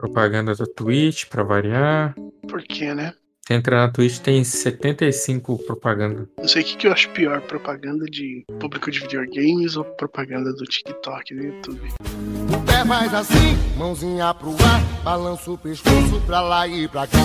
Propaganda da Twitch, pra variar. Por quê, né? Você entra na Twitch, tem 75 propaganda. Não sei o que, que eu acho pior, propaganda de público de videogames ou propaganda do TikTok no YouTube. O pé faz assim, mãozinha pro ar, balança o pescoço pra lá e pra cá.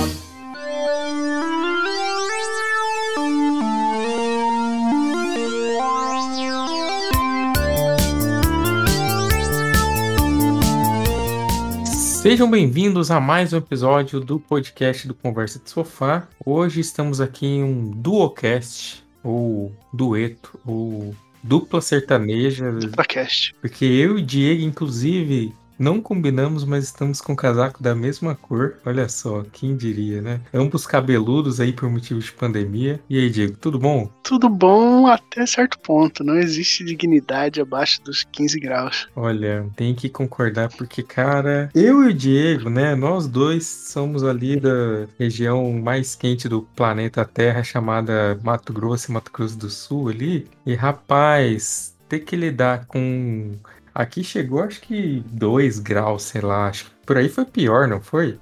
Sejam bem-vindos a mais um episódio do podcast do Conversa de Sofá. Hoje estamos aqui em um duocast, ou dueto, ou dupla sertaneja. Duplacast. Porque eu e o Diego, inclusive, não combinamos, mas estamos com o casaco da mesma cor. Olha só, quem diria, né? Ambos cabeludos aí por motivos de pandemia. E aí, Diego, tudo bom? Tudo bom até certo ponto. Não existe dignidade abaixo dos 15 graus. Olha, tem que concordar porque, cara, eu e o Diego, né? Nós dois somos ali da região mais quente do planeta Terra, chamada Mato Grosso e Mato Grosso do Sul ali. E, rapaz, ter que lidar com Aqui chegou acho que 2 graus, sei lá. Acho que por aí foi pior, não foi?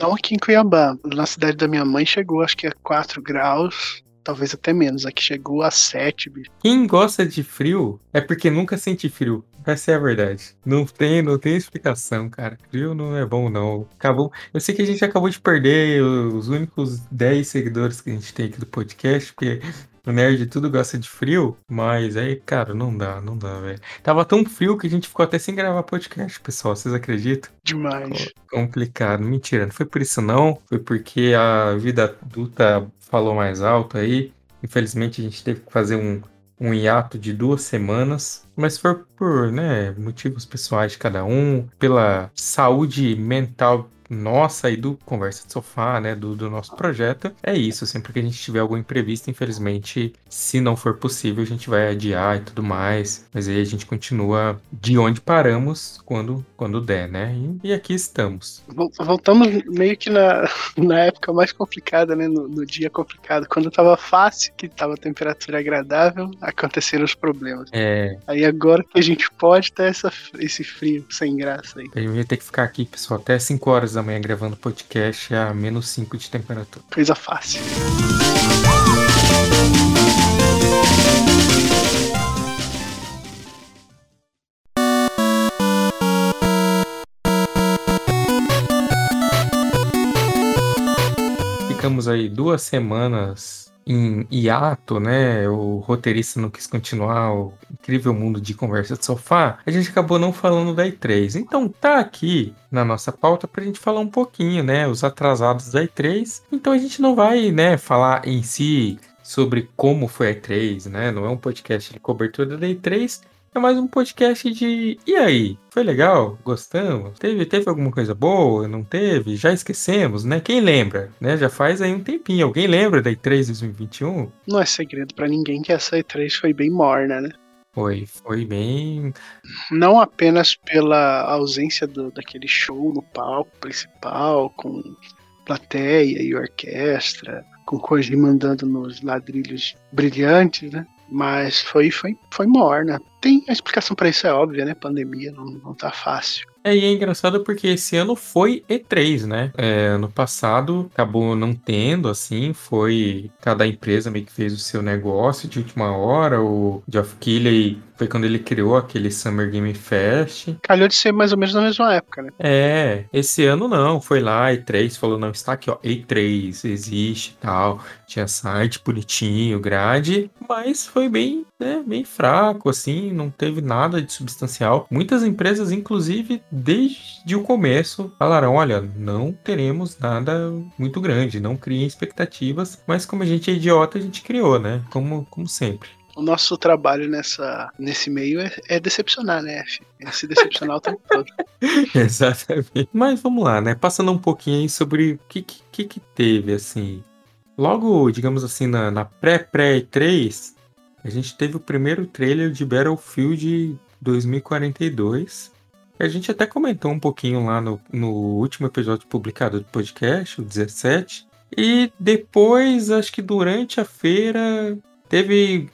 Não aqui em Cuiabá. Na cidade da minha mãe chegou acho que a 4 graus. Talvez até menos. Aqui chegou a 7, bicho. Quem gosta de frio é porque nunca sente frio. Essa é a verdade. Não tem, não tem explicação, cara. Frio não é bom, não. Acabou. Eu sei que a gente acabou de perder os únicos 10 seguidores que a gente tem aqui do podcast, porque nerd tudo gosta de frio, mas aí, cara, não dá, não dá, velho. Tava tão frio que a gente ficou até sem gravar podcast, pessoal. Vocês acreditam? Demais. Complicado. Mentira, não foi por isso não. Foi porque a vida adulta falou mais alto aí. Infelizmente a gente teve que fazer um, um hiato de duas semanas, mas foi por né, motivos pessoais de cada um, pela saúde mental nossa e do Conversa de Sofá, né, do, do nosso projeto, é isso. Sempre que a gente tiver algum imprevisto, infelizmente, se não for possível, a gente vai adiar e tudo mais. Mas aí a gente continua de onde paramos quando, quando der, né? E, e aqui estamos. Voltamos meio que na, na época mais complicada, né? No, no dia complicado. Quando tava fácil, que tava temperatura agradável, aconteceram os problemas. É. Aí agora que a gente pode ter essa, esse frio sem graça aí. A gente vai ter que ficar aqui, pessoal, até 5 horas da manhã gravando podcast a menos 5 de temperatura. Coisa fácil. Ficamos aí duas semanas em hiato, né? O roteirista não quis continuar o incrível mundo de conversa de sofá. A gente acabou não falando da E3. Então tá aqui na nossa pauta pra gente falar um pouquinho, né? Os atrasados da E3. Então a gente não vai, né, falar em si sobre como foi a E3, né? Não é um podcast de cobertura da E3, é mais um podcast de. E aí? Foi legal? Gostamos? Teve, teve alguma coisa boa? Não teve? Já esquecemos, né? Quem lembra? Né? Já faz aí um tempinho. Alguém lembra da E3 2021? Não é segredo para ninguém que essa E3 foi bem morna, né? Foi, foi bem. Não apenas pela ausência do, daquele show no palco principal, com plateia e orquestra, com Koji mandando nos ladrilhos brilhantes, né? Mas foi, foi, foi morna. Tem a explicação para isso, é óbvia, né? Pandemia não, não tá fácil. É, e é engraçado porque esse ano foi E3, né? É, ano passado acabou não tendo, assim, foi. Cada empresa meio que fez o seu negócio de última hora. O Geoff Keighley foi quando ele criou aquele Summer Game Fest. Calhou de ser mais ou menos na mesma época, né? É, esse ano não, foi lá, E3, falou, não, está aqui, ó, E3, existe e tal. Tinha site bonitinho, grade, mas foi bem, né, bem fraco, assim, não teve nada de substancial. Muitas empresas, inclusive, desde o começo, falaram: olha, não teremos nada muito grande, não criem expectativas, mas como a gente é idiota, a gente criou, né? Como, como sempre. O nosso trabalho nessa, nesse meio é, é decepcionar, né, F? É se decepcionar o tempo todo. Exatamente. Mas vamos lá, né? Passando um pouquinho aí sobre o que, que, que teve, assim. Logo, digamos assim, na, na pré-pré-3, a gente teve o primeiro trailer de Battlefield 2042. A gente até comentou um pouquinho lá no, no último episódio publicado do podcast, o 17. E depois, acho que durante a feira, Teve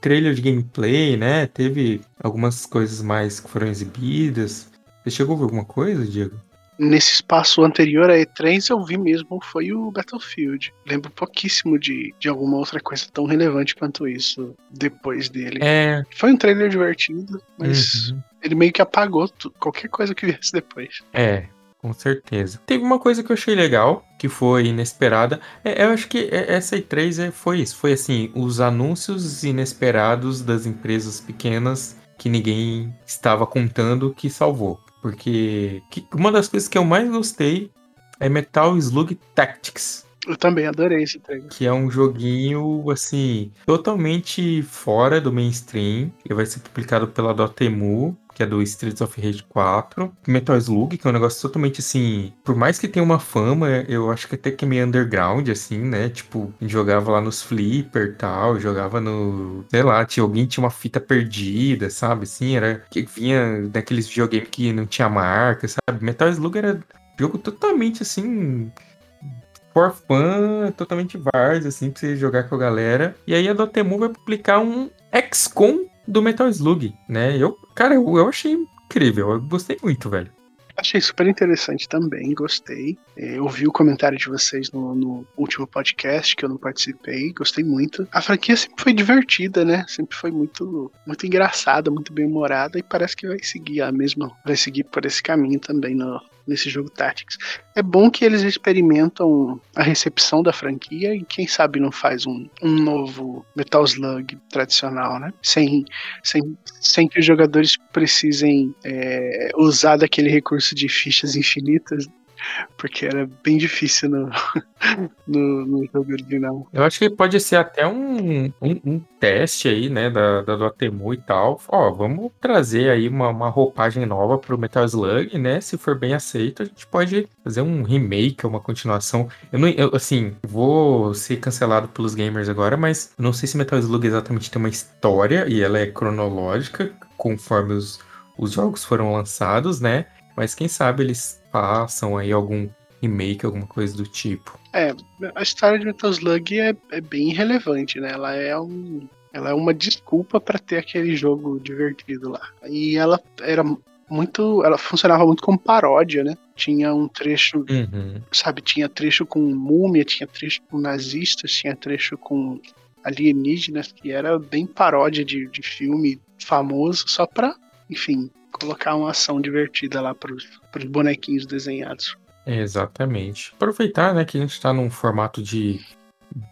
trailer de gameplay, né? Teve algumas coisas mais que foram exibidas. Você chegou a ver alguma coisa, Diego? nesse espaço anterior a E3 eu vi mesmo foi o Battlefield. Lembro pouquíssimo de, de alguma outra coisa tão relevante quanto isso depois dele. É. Foi um trailer divertido, mas uhum. ele meio que apagou tudo, qualquer coisa que viesse depois. É, com certeza. Teve uma coisa que eu achei legal, que foi inesperada. É, eu acho que essa E3 é, foi isso. Foi assim, os anúncios inesperados das empresas pequenas que ninguém estava contando que salvou. Porque que, uma das coisas que eu mais gostei é Metal Slug Tactics. Eu também adorei esse trailer. Que é um joguinho, assim, totalmente fora do mainstream. Ele vai ser publicado pela Dotemu que é do Streets of Rage 4. Metal Slug, que é um negócio totalmente assim. Por mais que tenha uma fama, eu acho que até que é meio underground, assim, né? Tipo, jogava lá nos Flipper tal, jogava no. Sei lá, tinha alguém tinha uma fita perdida, sabe? Assim, era. Que vinha daqueles videogames que não tinha marca, sabe? Metal Slug era jogo totalmente assim for fun, totalmente vars, assim, pra você jogar com a galera. E aí a Dotemu vai publicar um XCOM do Metal Slug, né? Eu, cara, eu, eu achei incrível, eu gostei muito, velho. Achei super interessante também, gostei. É, eu vi o comentário de vocês no, no, último podcast que eu não participei, gostei muito. A franquia sempre foi divertida, né? Sempre foi muito, muito engraçada, muito bem humorada e parece que vai seguir a mesma, vai seguir por esse caminho também no, nesse jogo Tactics. É bom que eles experimentam a recepção da franquia e quem sabe não faz um, um novo Metal Slug tradicional, né? Sem, sem, sem que os jogadores precisem é, usar daquele recurso de fichas infinitas porque era bem difícil no, no, no, jogo original. Eu acho que pode ser até um, um, um teste aí, né, da, da Dotemu e tal. Ó, vamos trazer aí uma, uma roupagem nova pro Metal Slug, né? Se for bem aceito, a gente pode fazer um remake, uma continuação. Eu não, eu, assim, vou ser cancelado pelos gamers agora, mas não sei se Metal Slug exatamente tem uma história e ela é cronológica conforme os, os jogos foram lançados, né? Mas quem sabe eles façam aí algum remake, alguma coisa do tipo. É, a história de Metal Slug é, é bem relevante, né? Ela é um. Ela é uma desculpa para ter aquele jogo divertido lá. E ela era muito. Ela funcionava muito como paródia, né? Tinha um trecho, uhum. sabe? Tinha trecho com múmia, tinha trecho com nazistas, tinha trecho com alienígenas, que era bem paródia de, de filme famoso, só pra, enfim, colocar uma ação divertida lá para os bonequinhos desenhados. Exatamente. Aproveitar, né, que a gente está num formato de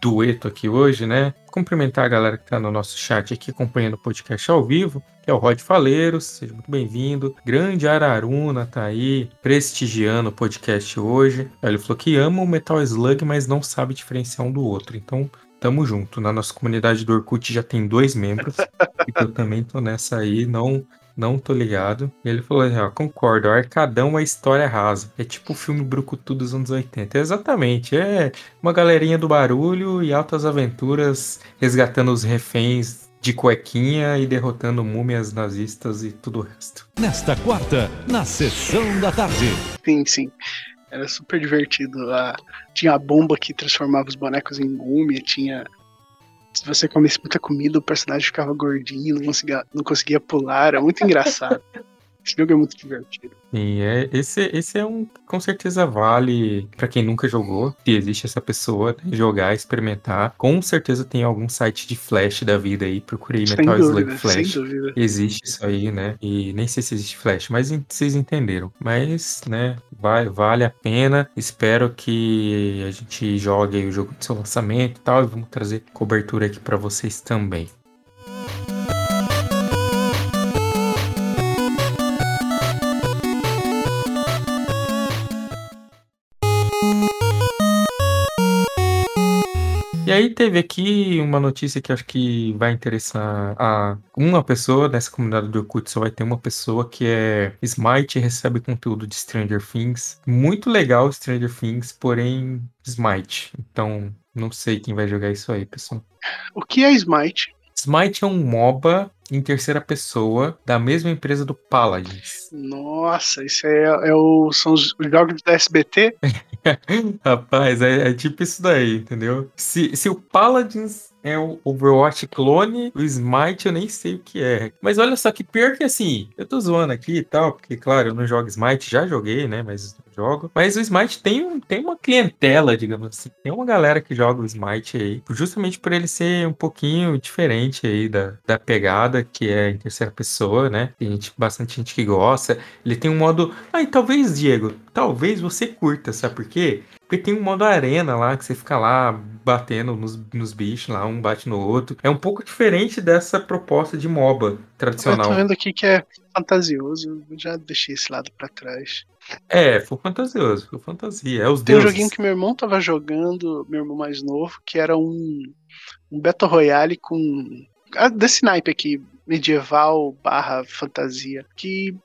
dueto aqui hoje, né? Cumprimentar a galera que está no nosso chat aqui acompanhando o podcast ao vivo, que é o Rod Faleiros, seja muito bem-vindo. Grande Araruna tá aí prestigiando o podcast hoje. Ele falou que ama o Metal Slug, mas não sabe diferenciar um do outro. Então, tamo junto. Na nossa comunidade do Orkut já tem dois membros. e eu também tô nessa aí, não não tô ligado. E ele falou assim, ó, concordo, Arcadão é história rasa. É tipo o filme Brucutu dos anos 80. Exatamente, é uma galerinha do barulho e altas aventuras resgatando os reféns de cuequinha e derrotando múmias nazistas e tudo o resto. Nesta quarta, na sessão da tarde. Sim, sim. Era super divertido. Ah, tinha a bomba que transformava os bonecos em múmia, tinha se você comesse muita comida, o personagem ficava gordinho, não conseguia, não conseguia pular, era muito engraçado. Esse jogo é muito divertido. Sim, é, esse, esse é um com certeza vale para quem nunca jogou. Se existe essa pessoa, né, jogar, experimentar. Com certeza tem algum site de Flash da vida aí. Procurei sem Metal dúvida, Slug Flash. Existe isso aí, né? E nem sei se existe Flash, mas vocês entenderam. Mas, né, vai, vale a pena. Espero que a gente jogue o jogo de seu lançamento e tal. E vamos trazer cobertura aqui para vocês também. Aí teve aqui uma notícia que acho que vai interessar a uma pessoa nessa comunidade do Orkut, só vai ter uma pessoa que é Smite e recebe conteúdo de Stranger Things. Muito legal Stranger Things, porém Smite. Então, não sei quem vai jogar isso aí, pessoal. O que é Smite? Smite é um MOBA em terceira pessoa da mesma empresa do Paladins. Nossa, isso é, é o, são os jogos da SBT? Rapaz, é, é, tipo isso daí, entendeu? Se, se o Paladins é o Overwatch clone, o Smite eu nem sei o que é. Mas olha só que pior que assim, eu tô zoando aqui e tal, porque claro, eu não jogo Smite, já joguei, né, mas não jogo. Mas o Smite tem, um, tem uma clientela, digamos assim. Tem uma galera que joga o Smite aí, justamente por ele ser um pouquinho diferente aí da, da pegada que é em terceira pessoa, né? Tem gente, bastante gente que gosta. Ele tem um modo. Ai, talvez, Diego, talvez você curta, sabe por quê? Porque tem um modo arena lá, que você fica lá batendo nos, nos bichos lá, um bate no outro. É um pouco diferente dessa proposta de MOBA tradicional. Eu tô vendo aqui que é fantasioso, eu já deixei esse lado pra trás. É, foi fantasioso, foi fantasia. É os Tem um deuses. joguinho que meu irmão tava jogando, meu irmão mais novo, que era um, um Battle Royale com. Desse naipe aqui, medieval barra fantasia. Que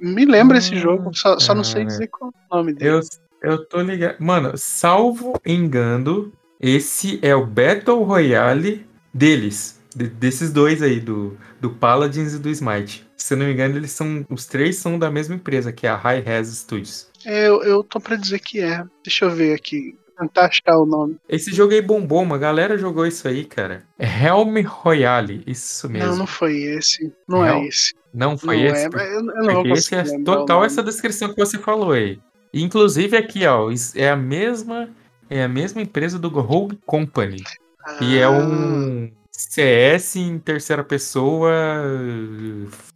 me lembra esse Hum, jogo, só, só não sei cara. dizer qual é o nome dele. Eu, eu tô ligado. Mano, salvo engano, esse é o Battle Royale deles. de- desses dois aí, do, do Paladins e do Smite. Se eu não me engano, eles são. Os três são da mesma empresa, que é a High Res Studios. É, eu, eu tô pra dizer que é. Deixa eu ver aqui. Tentar achar o nome. Esse jogo aí bombou, uma galera jogou isso aí, cara. É Helm Royale, isso mesmo. Não, não foi esse. Não Não, é esse. Não foi não esse? é, eu, não vou esse é total essa descrição que você falou aí. Inclusive aqui, ó, é a mesma é a mesma empresa do Rogue Company, que é Ah, um CS em terceira pessoa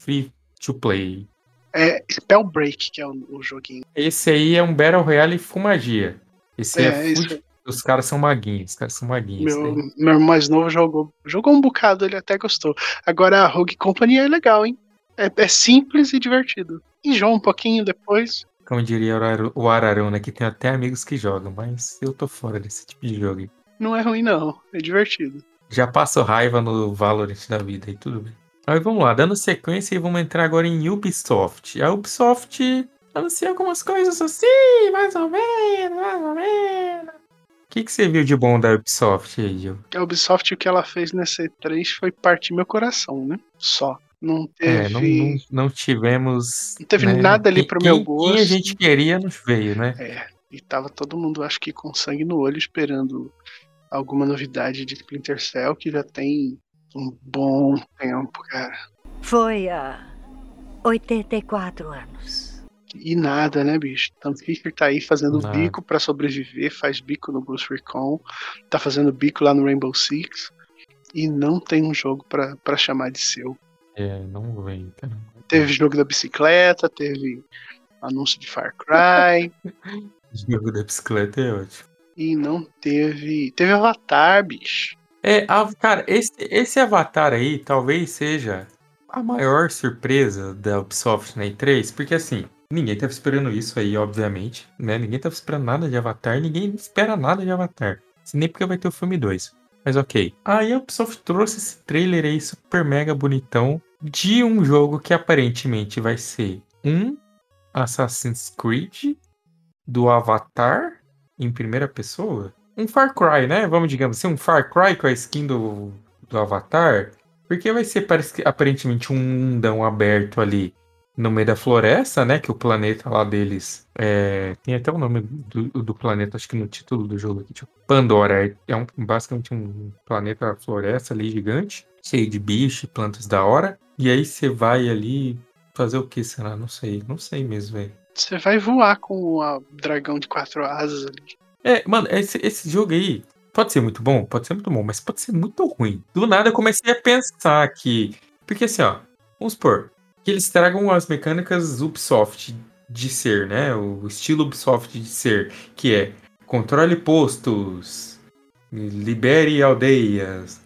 free to play. É Spellbreak, que é o, o joguinho. Esse aí é um Battle Royale fumagia. Esse é, É, isso os caras são maguinhos, os caras são maguinhos. Meu, né? meu irmão mais novo jogou. Jogou um bocado, ele até gostou. Agora a Rogue Company é legal, hein? É, é simples e divertido. Enjoa um pouquinho depois. Como diria o Araru- o Araruna, que tem até amigos que jogam, mas eu tô fora desse tipo de jogo. Não é ruim, não. É divertido. Já passo raiva no Valorant da vida e tudo bem. Aí vamos lá, dando sequência e vamos entrar agora em Ubisoft. A Ubisoft anuncia algumas coisas assim, mais ou menos, mais ou menos. O que, que você viu de bom da Ubisoft aí, Gil? A Ubisoft, o que ela fez nessa E3 foi partir meu coração, né? Só. Não teve. É, não, não, não tivemos. Não teve né, nada ali quem- pro meu quem- Quem a gosto. gente queria não veio, né? É, e tava todo mundo, acho que com sangue no olho, esperando alguma novidade de Splinter Cell, que já tem um bom tempo, cara. Foi há 84 anos. E nada, né, bicho? Tom Fisher tá aí fazendo Nada. bico pra sobreviver, faz bico no Ghost Recon, tá fazendo bico lá no Rainbow Six, e não tem um jogo pra pra chamar de seu. É, não vem, cara. Teve jogo da bicicleta, teve anúncio de Far Cry, jogo da bicicleta é ótimo. e não teve. Teve Avatar, bicho. É, a- cara, esse, esse Avatar aí talvez seja a maior surpresa da Ubisoft na E3, porque assim, ninguém tava esperando isso aí, obviamente, né? Ninguém tava esperando nada de Avatar, ninguém espera nada de Avatar. Nem porque vai ter o filme 2. Mas ok. Aí a Ubisoft trouxe esse trailer aí super mega bonitão de um jogo que aparentemente vai ser um Assassin's Creed do Avatar em primeira pessoa. Um Far Cry, né? Vamos, digamos assim, um Far Cry com a skin do, do Avatar. Porque vai ser parece que, aparentemente um mundão aberto ali no meio da floresta, né? Que o planeta lá deles é, tem até o nome do, do planeta, acho que no título do jogo aqui, tipo Pandora. É, é um, basicamente um planeta floresta ali gigante, cheio de bicho, plantas da hora. E aí você vai ali fazer o que, será? Não sei, não sei mesmo, velho. Você vai voar com o dragão de quatro asas ali. É, mano, esse, esse jogo aí pode ser muito bom, pode ser muito bom, mas pode ser muito ruim. Do nada eu comecei a pensar que. Porque assim, ó, vamos supor, que eles tragam as mecânicas Ubisoft de ser, né? O estilo Ubisoft de ser, que é controle postos, libere aldeias.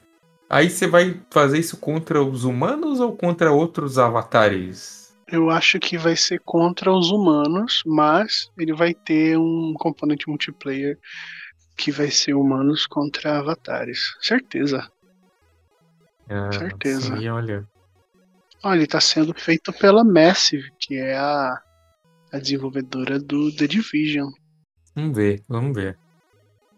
Aí você vai fazer isso contra os humanos ou contra outros avatares? Eu acho que vai ser contra os humanos, mas ele vai ter um componente multiplayer que vai ser humanos contra avatares. Certeza. Ah, Certeza. Sim, olha. Olha, ele tá sendo feito pela Massive, que é a, a desenvolvedora do The Division. Vamos ver, vamos ver.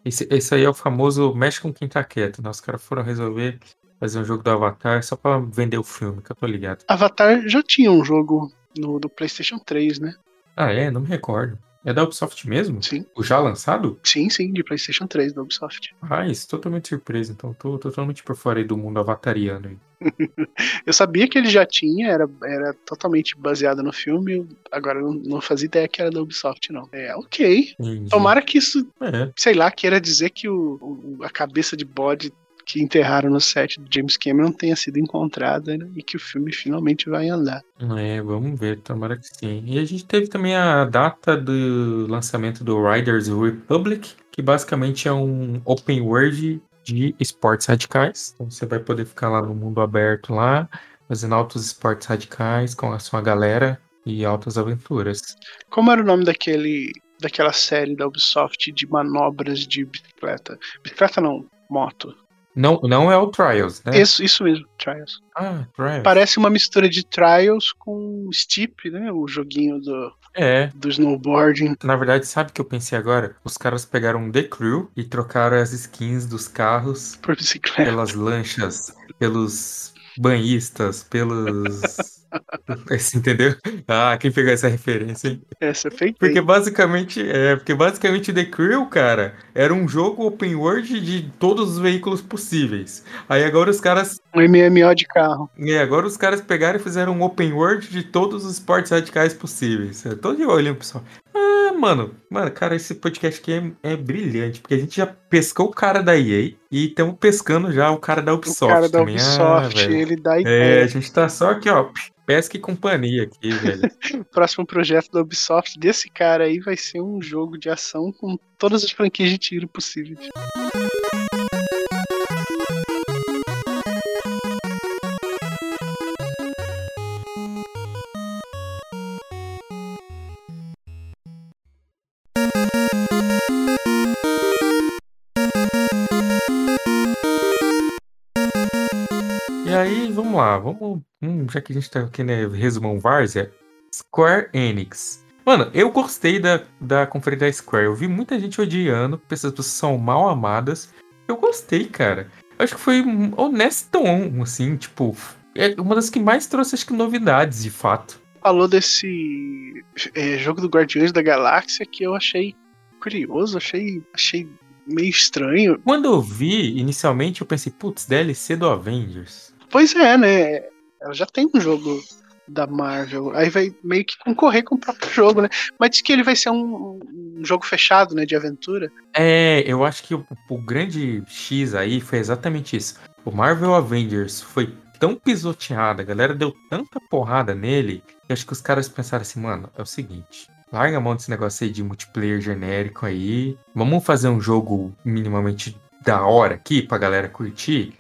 Esse, esse aí é o famoso mexe com quem tá quieto, né? Os caras foram resolver fazer um jogo do Avatar só pra vender o filme, que eu tô ligado. Avatar já tinha um jogo no, do PlayStation 3, né? Ah, é? Não me recordo. É da Ubisoft mesmo? Sim. O já lançado? Sim, sim, de PlayStation 3 da Ubisoft. Ah, isso totalmente surpresa. Então, tô totalmente por fora aí do mundo avatariano. aí. Eu sabia que ele já tinha, era, era totalmente baseado no filme, agora eu não, não fazia ideia que era da Ubisoft, não. É, ok. Entendi. Tomara que isso, É, sei lá, queira dizer que o, o- a cabeça de bode que enterraram no set do James Cameron tenha sido encontrada né, e que o filme finalmente vai andar. é, vamos ver, tomara que sim. E a gente teve também a data do lançamento do Riders Republic, que basicamente é um open world de esportes radicais. Então você vai poder ficar lá no mundo aberto lá, fazendo altos esportes radicais com a sua galera e altas aventuras. Como era o nome daquele daquela série da Ubisoft de manobras de bicicleta? Bicicleta não, moto. Não, não é o Trials, né? Isso, isso mesmo, Trials. Ah, Trials. Parece uma mistura de Trials com Steep, né? O joguinho do, É, do snowboarding. Na verdade, sabe o que eu pensei agora? Os caras pegaram The Crew e trocaram as skins dos carros por bicicleta. pelas lanchas, pelos banhistas, pelos. Você entendeu? Ah, quem pegou essa referência, hein? Essa foi Porque basicamente, é, porque basicamente The Crew, cara, era um jogo open world de todos os veículos possíveis. Aí agora os caras, um MMO de carro. é, agora os caras pegaram e fizeram um open world de todos os esportes radicais possíveis. Eu tô de olho, pessoal. Ah, mano, mano, cara, esse podcast aqui é, é brilhante, porque a gente já pescou o cara da EA e estamos pescando já o cara da O Ubisoft cara da também. Ah, Ubisoft, velho. ele dá É, ideia. a gente tá só aqui, ó, pesca e companhia aqui, velho. O próximo projeto da Ubisoft desse cara aí vai ser um jogo de ação com todas as franquias de tiro possíveis. Vamos lá, vamos. hum, já que a gente tá aqui, né? Resumão Várzea. Square Enix. Mano, eu gostei da, da conferência da Square. Eu vi muita gente odiando, pessoas que são mal amadas. Eu gostei, cara. Acho que foi honestão, assim, tipo. É uma das que mais trouxe, acho que, novidades, de fato. Falou desse é, jogo do Guardiões da Galáxia que eu achei curioso, achei, achei meio estranho. Quando eu vi, inicialmente, eu pensei, putz, DLC do Avengers. Pois é, né? Ela já tem um jogo da Marvel. Aí vai meio que concorrer com o próprio jogo, né? Mas diz que ele vai ser um, um jogo fechado, né? De aventura. É, eu acho que o, o grande X aí foi exatamente isso. O Marvel Avengers foi tão pisoteado, a galera deu tanta porrada nele, que acho que os caras pensaram assim, mano, é o seguinte. Larga a mão desse negócio aí de multiplayer genérico aí. Vamos fazer um jogo minimamente da hora aqui pra galera curtir.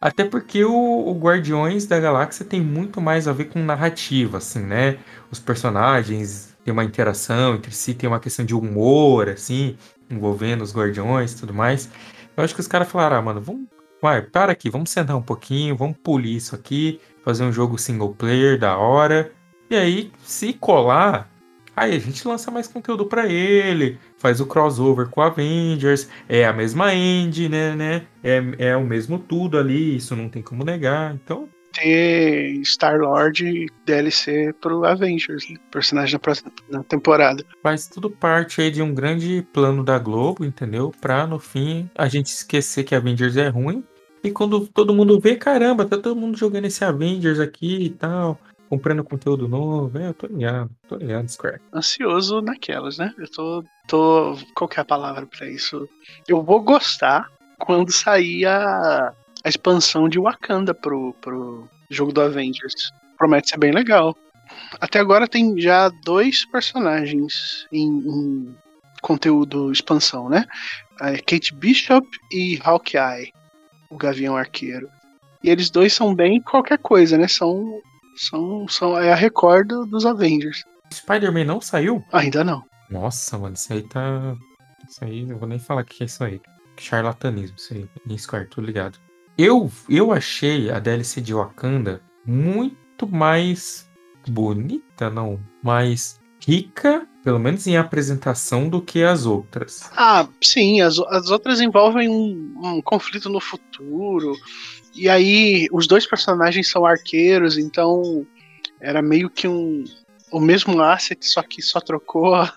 Até porque o, o Guardiões da Galáxia tem muito mais a ver com narrativa, assim, né? Os personagens têm uma interação entre si, tem uma questão de humor, assim, envolvendo os Guardiões e tudo mais. Eu acho que os caras falaram, ah, mano, vamos. Vai, para aqui, vamos sentar um pouquinho, vamos polir isso aqui, fazer um jogo single player da hora. E aí, se colar, aí a gente lança mais conteúdo pra ele, faz o crossover com Avengers, é a mesma engine, né, né? É, é o mesmo tudo ali, isso não tem como negar. Então, Ter Star-Lord DLC pro Avengers, né? Personagem da próxima na temporada. faz tudo parte aí de um grande plano da Globo, entendeu? Pra no fim a gente esquecer que Avengers é ruim. E quando todo mundo vê, caramba, tá todo mundo jogando esse Avengers aqui e tal, comprando conteúdo novo. É, eu tô ligado, tô ligado, Square. Ansioso naquelas, né? Eu tô. Tô qual que é a palavra pra isso? Eu vou gostar quando sair a, a expansão de Wakanda pro, pro jogo do Avengers. Promete ser bem legal. Até agora tem já dois personagens em, em conteúdo expansão, né? A Kate Bishop e Hawkeye, o Gavião Arqueiro. E eles dois são bem qualquer coisa, né? São, são, são é a Record do- dos Avengers. Spider-Man não saiu? Ainda não. Nossa, mano, isso aí tá. Isso aí, não vou nem falar o que é isso aí. Charlatanismo, isso aí. Em Square, tô ligado. Eu, eu achei a DLC de Wakanda muito mais bonita, não, mais rica, pelo menos em apresentação, do que as outras. Ah, sim, as, as outras envolvem um, um conflito no futuro. E aí, os dois personagens são arqueiros, então era meio que um, o mesmo asset, só que só trocou a,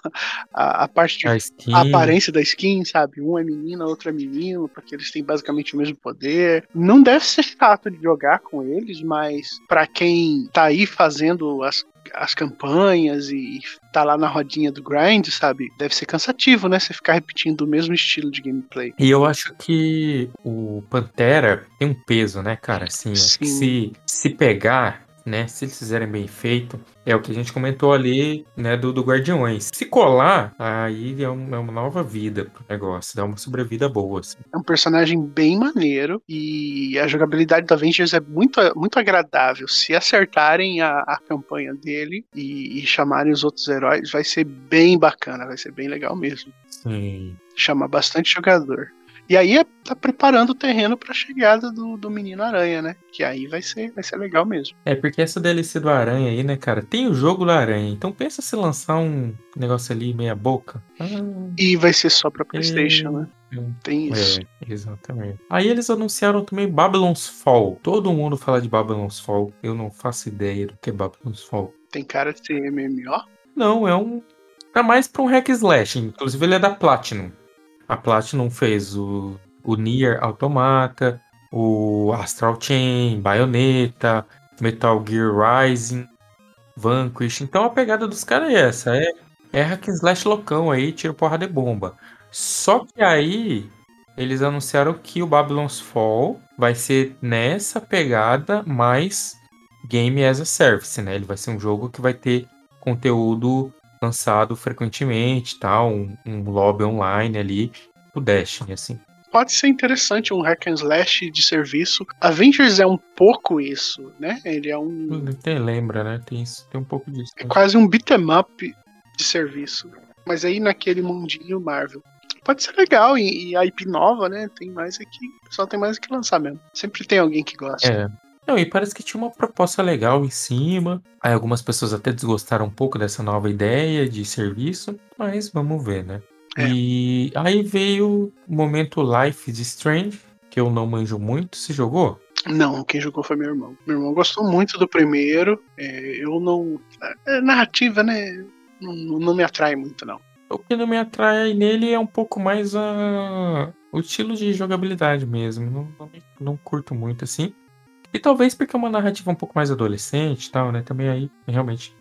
a, a parte de A aparência da skin, sabe? Um é menina, outro é menino, porque eles têm basicamente o mesmo poder. Não deve ser chato de jogar com eles, mas pra quem tá aí fazendo as, as campanhas e tá lá na rodinha do grind, sabe? Deve ser cansativo, né? Você ficar repetindo o mesmo estilo de gameplay. E eu acho que o Pantera tem um peso, né, cara? Assim, acho que Sim. se, se pegar, né, se eles fizerem bem feito, é o que a gente comentou ali, né, do, do Guardiões. Se colar, aí é, um- é uma nova vida pro negócio, dá uma sobrevida boa, assim. É um personagem bem maneiro e a jogabilidade do Avengers é muito, muito agradável. Se acertarem a, a campanha dele e, e chamarem os outros heróis, vai ser bem bacana, vai ser bem legal mesmo. Sim. Chama bastante jogador. E aí é, tá preparando o terreno pra chegada do, do Menino Aranha, né? Que aí vai ser, vai ser legal mesmo. É, porque essa DLC do Aranha aí, né, cara, tem o jogo do Aranha, então pensa se lançar um negócio ali meia boca. Ah, E vai ser só pra PlayStation, né? hum. Tem isso. É, exatamente. Aí eles anunciaram também Babylon's Fall. Todo mundo fala de Babylon's Fall. Eu não faço ideia do que é Babylon's Fall. Tem cara de ser MMO. Não, é um. É mais pra um hack slash. Inclusive ele é da Platinum. A Platinum fez o, o Nier Automata, o Astral Chain, Bayonetta, Metal Gear Rising, Vanquish. Então a pegada dos caras é essa. É, é hack and slash loucão aí, tira porrada de bomba. Só que aí eles anunciaram que o Babylon's Fall vai ser nessa pegada mais Game as a Service, né? Ele vai ser um jogo que vai ter conteúdo lançado frequentemente, tal, um, um lobby online ali, o Destiny, assim. Pode ser interessante um hack and slash de serviço. Avengers é um pouco isso, né? Ele é um Até lembra, né? Tem, isso, tem um pouco disso. é né? quase um beat'em up de serviço. Mas aí naquele mundinho Marvel. Pode ser legal e, e a IP nova, né? Tem mais aqui. O pessoal tem mais o que lançar mesmo. Sempre tem alguém que gosta. É. Não, e parece que tinha uma proposta legal em cima. Aí algumas pessoas até desgostaram um pouco dessa nova ideia de serviço, mas vamos ver, né? É. E aí veio o momento Life is Strange, que eu não manjo muito. Se jogou? Não, quem jogou foi meu irmão. Meu irmão gostou muito do primeiro. é, eu não. É, narrativa, né? Não, não me atrai muito, não. O que não me atrai nele é um pouco mais a... o estilo de jogabilidade mesmo. Não, não, não curto muito assim. E talvez porque é uma narrativa um pouco mais adolescente e tal, né? Também aí realmente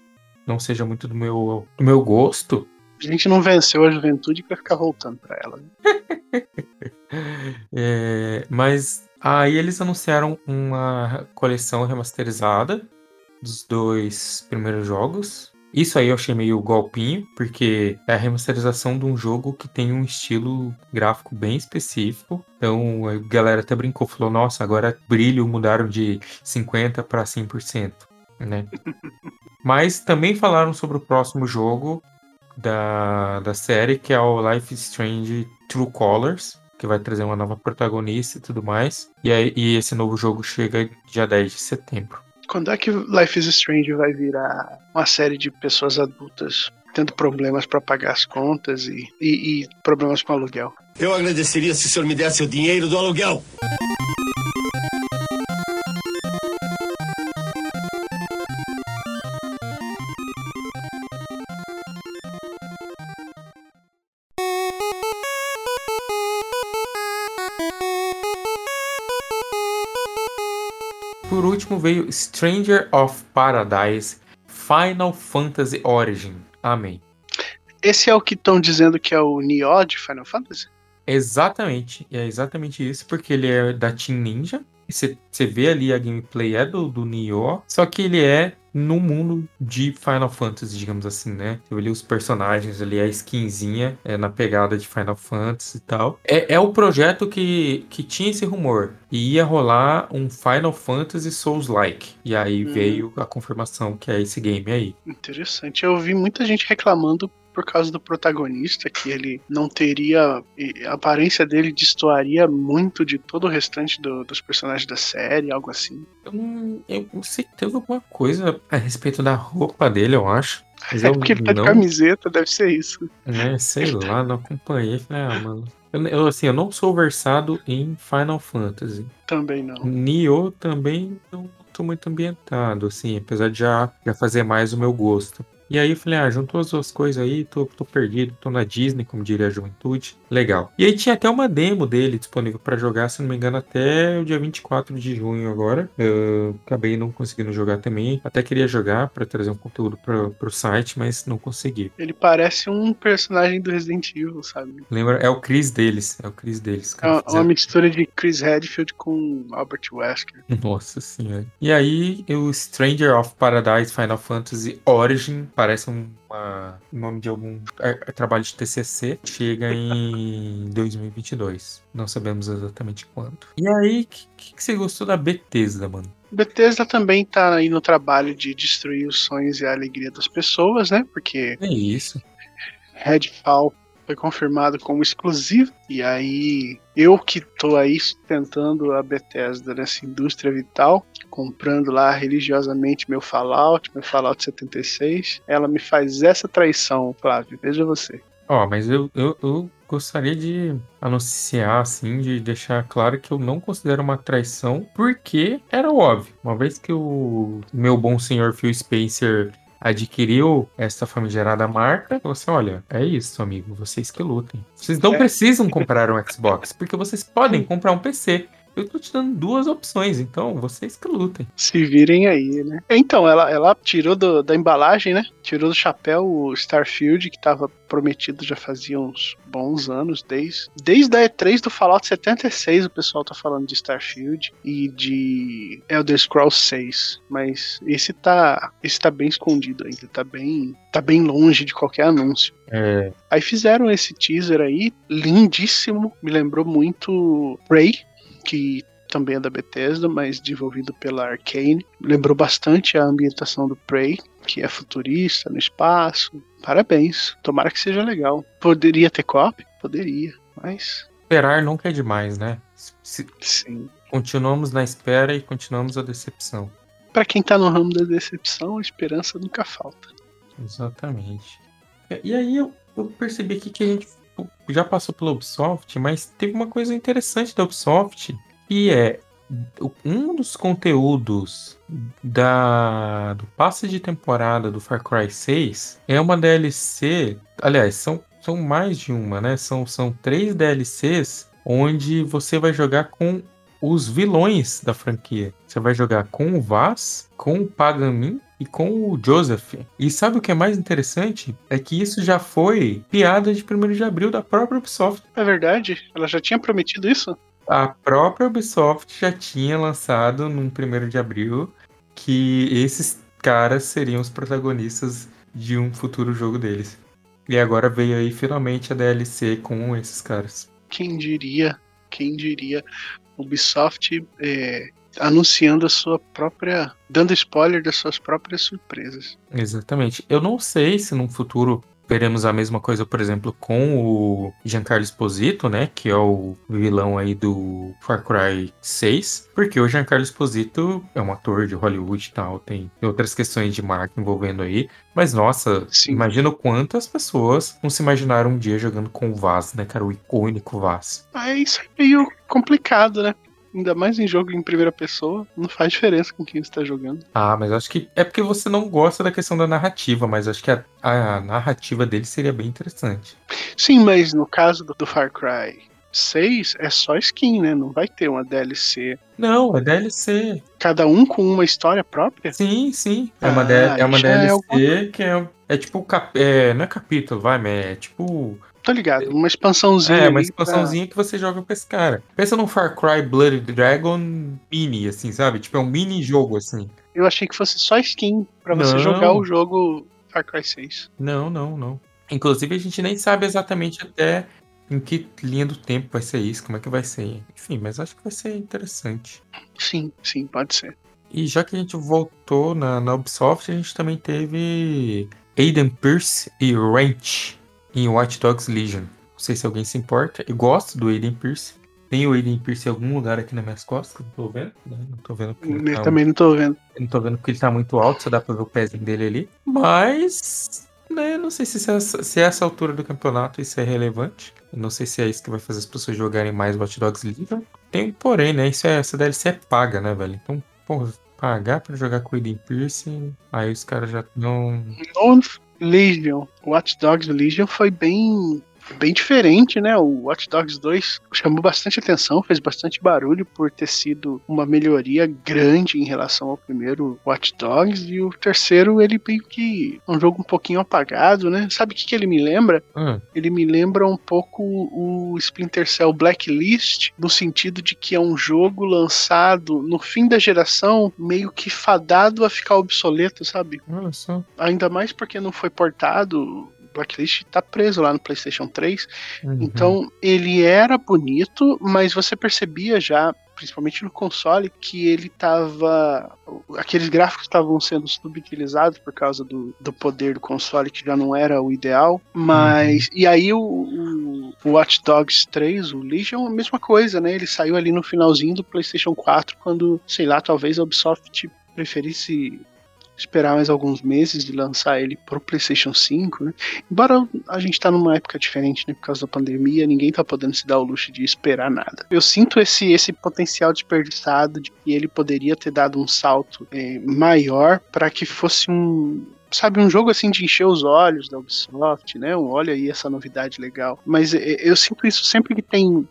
não seja muito do meu, do meu gosto. A gente não venceu a juventude pra ficar voltando pra ela. Né? É, mas aí eles anunciaram uma coleção remasterizada dos dois primeiros jogos. Isso aí eu achei meio golpinho, porque é a remasterização de um jogo que tem um estilo gráfico bem específico. Então a galera até brincou, falou: nossa, agora brilho mudaram de 50% para 100%. Né? Mas também falaram sobre o próximo jogo da, da série, que é o Life is Strange True Colors, que vai trazer uma nova protagonista e tudo mais. E, aí, e esse novo jogo chega dia 10 de setembro. Quando é que Life is Strange vai virar uma série de pessoas adultas tendo problemas pra pagar as contas e, e- e problemas com aluguel? Eu agradeceria se o senhor me desse o dinheiro do aluguel. Por último veio Stranger of Paradise Final Fantasy Origin. Amém. Esse é o que estão dizendo que é o Nioh de Final Fantasy? Exatamente, é exatamente isso, porque ele é da Team Ninja. E Você você vê ali a gameplay é do, do Nioh, só que ele é no mundo de Final Fantasy, digamos assim, né? Você vê ali os personagens ali, a skinzinha é, na pegada de Final Fantasy e tal. É, é o projeto que, que tinha esse rumor. E ia rolar um Final Fantasy Souls-like. E aí Hum. veio a confirmação que é esse game aí. Interessante. Eu vi muita gente reclamando por causa do protagonista, que ele não teria. A aparência dele destoaria muito de todo o restante do- dos personagens da série, algo assim. Eu não, eu não sei, teve alguma coisa a respeito da roupa dele, eu acho. Mas É porque ele tá de não, camiseta, deve ser isso. né, sei lá, não acompanhei. Falei, ah, mano. Eu, eu, assim, eu não sou versado em Final Fantasy. Também não. Nioh também não tô muito ambientado, assim, apesar de já, já fazer mais o meu gosto. E aí eu falei, ah, juntou as duas coisas aí, tô, tô perdido, tô na Disney, como diria a juventude. Legal. E aí tinha até uma demo dele disponível pra jogar, se não me engano, até o dia 24 de junho agora. Eu acabei não conseguindo jogar também. Até queria jogar pra trazer um conteúdo pra, pro site, mas não consegui. Ele parece um personagem do Resident Evil, sabe? Lembra? É o Chris deles. É o Chris deles. É cara. uma, uma mistura de Chris Redfield com Albert Wesker. Nossa senhora. E aí, o Stranger of Paradise Final Fantasy Origin parece um uma- o nome de algum é, é trabalho de TCC. Chega em 2022. Não sabemos exatamente quando. E aí, o que, que, que você gostou da Bethesda, mano? Bethesda também tá aí no trabalho de destruir os sonhos e a alegria das pessoas, né? Porque É isso. Redfall foi confirmado como exclusivo. E aí, eu que tô aí sustentando a Bethesda nessa indústria vital, comprando lá religiosamente meu Fallout, meu Fallout 76, ela me faz essa traição, Flávio. Veja você. Ó, mas eu, eu, eu gostaria de anunciar, assim, de deixar claro que eu não considero uma traição, porque era óbvio. Uma vez que o meu bom senhor Phil Spencer adquiriu essa famigerada marca, falou assim: olha, é isso, amigo, vocês que lutem. Vocês não É. precisam comprar um Xbox, porque vocês podem comprar um PC. Eu tô te dando duas opções, então vocês que lutem. Se virem aí, né? Então, ela, ela tirou do- da embalagem, né? Tirou do chapéu o Starfield, que tava prometido já fazia uns bons anos, desde, desde a E3 do Fallout 76 o pessoal tá falando de Starfield e de Elder Scrolls 6, mas esse tá, esse tá bem escondido ainda, tá bem, tá bem longe de qualquer anúncio. É, Aí fizeram esse teaser aí, lindíssimo, me lembrou muito Prey, que também é da Bethesda, mas desenvolvido pela Arcane. Lembrou bastante a ambientação do Prey, que é futurista, no espaço. Parabéns, tomara que seja legal. Poderia ter co-op? Poderia, mas esperar nunca é demais, né? Se- sim. continuamos na espera e continuamos a decepção. Pra quem tá no ramo da decepção, a esperança nunca falta. Exatamente. E- E aí eu, eu percebi aqui que a gente já passou pela Ubisoft, mas teve uma coisa interessante da Ubisoft, que é um dos conteúdos da, do passe de temporada do Far Cry 6 é uma DLC. Aliás, são, são mais de uma, né? São, são três DLCs onde você vai jogar com os vilões da franquia. Você vai jogar com o Vaz, com o Pagamin e com o Joseph. E sabe o que é mais interessante? É que isso já foi piada de 1 de abril da própria Ubisoft. É verdade? Ela já tinha prometido isso? A própria Ubisoft já tinha lançado num 1 de abril que esses caras seriam os protagonistas de um futuro jogo deles. E agora veio aí finalmente a DLC com esses caras. Quem diria? Quem diria? Ubisoft é, anunciando a sua própria. dando spoiler das suas próprias surpresas. Exatamente. Eu não sei se num futuro veremos a mesma coisa, por exemplo, com o Giancarlo Esposito, né? Que é o vilão aí do Far Cry 6. Porque o Giancarlo Esposito é um ator de Hollywood e tal, tem outras questões de marca envolvendo aí. Mas nossa, Sim. imagina quantas pessoas não se imaginaram um dia jogando com o Vaz, né, cara? O icônico Vaz. Mas isso é meio complicado, né? Ainda mais em jogo em primeira pessoa, não faz diferença com quem você tá jogando. Ah, mas acho que é porque você não gosta da questão da narrativa, mas acho que a, a narrativa dele seria bem interessante. Sim, mas no caso do, do Far Cry 6, é só skin, né? Não vai ter uma DLC. Não, é DLC. Cada um com uma história própria? Sim, sim. É uma, Ah, D- é uma é DLC alguma que é, é tipo. cap- É, não é capítulo, vai, mas é tipo. Tô ligado, uma expansãozinha. É, uma ali pra- expansãozinha que você joga com esse cara. Pensa num Far Cry Blood Dragon mini, assim, sabe? Tipo, é um mini jogo, assim. Eu achei que fosse só skin pra você jogar o jogo Far Cry 6. Não, não, não. Inclusive, a gente nem sabe exatamente até em que linha do tempo vai ser isso, como é que vai ser. Enfim, mas acho que vai ser interessante. Sim, sim, pode ser. E já que a gente voltou na, na Ubisoft, a gente também teve Aiden Pierce e Wrench em Watch Dogs Legion. Não sei se alguém se importa. Eu gosto do Aiden Pierce. Tem o Aiden Pierce em algum lugar aqui nas minhas costas, não tô vendo. né? Não tô vendo Eu tá, também não tô vendo. não tô vendo porque ele tá muito alto, só dá pra ver o pezinho dele ali. Mas, né, não sei se essa, se essa altura do campeonato isso é relevante. Eu não sei se é isso que vai fazer as pessoas jogarem mais Watch Dogs Legion. Tem um porém, né? Isso é, essa DLC é paga, né, velho? Então, porra, pagar pra jogar com o Eden Pierce, aí os caras já não. No Legion, Watch Dogs Legion foi bem bem diferente, né? O Watch Dogs 2 chamou bastante atenção, fez bastante barulho por ter sido uma melhoria grande em relação ao primeiro Watch Dogs e o terceiro ele meio que é um jogo um pouquinho apagado, né? Sabe o que, que ele me lembra? Hum, Ele me lembra um pouco o Splinter Cell Blacklist, no sentido de que é um jogo lançado no fim da geração, meio que fadado a ficar obsoleto, sabe? só. Ainda mais porque não foi portado. Blacklist tá preso lá no PlayStation 3. Uhum. Então, ele era bonito, mas você percebia já, principalmente no console, que ele tava. Aqueles gráficos estavam sendo subutilizados por causa do, do poder do console, que já não era o ideal. Mas. E aí o, o, o Watch Dogs 3, o Legion, a mesma coisa, né? Ele saiu ali no finalzinho do PlayStation 4, quando, sei lá, talvez a Ubisoft preferisse esperar mais alguns meses de lançar ele pro PlayStation 5, né? Embora a gente tá numa época diferente, né? Por causa da pandemia, ninguém tá podendo se dar o luxo de esperar nada. Eu sinto esse, esse potencial desperdiçado de que ele poderia ter dado um salto eh, maior para que fosse um. Sabe, um jogo assim de encher os olhos da Ubisoft, né? Um, olha aí essa novidade legal. Mas eh, eu sinto isso sempre que tem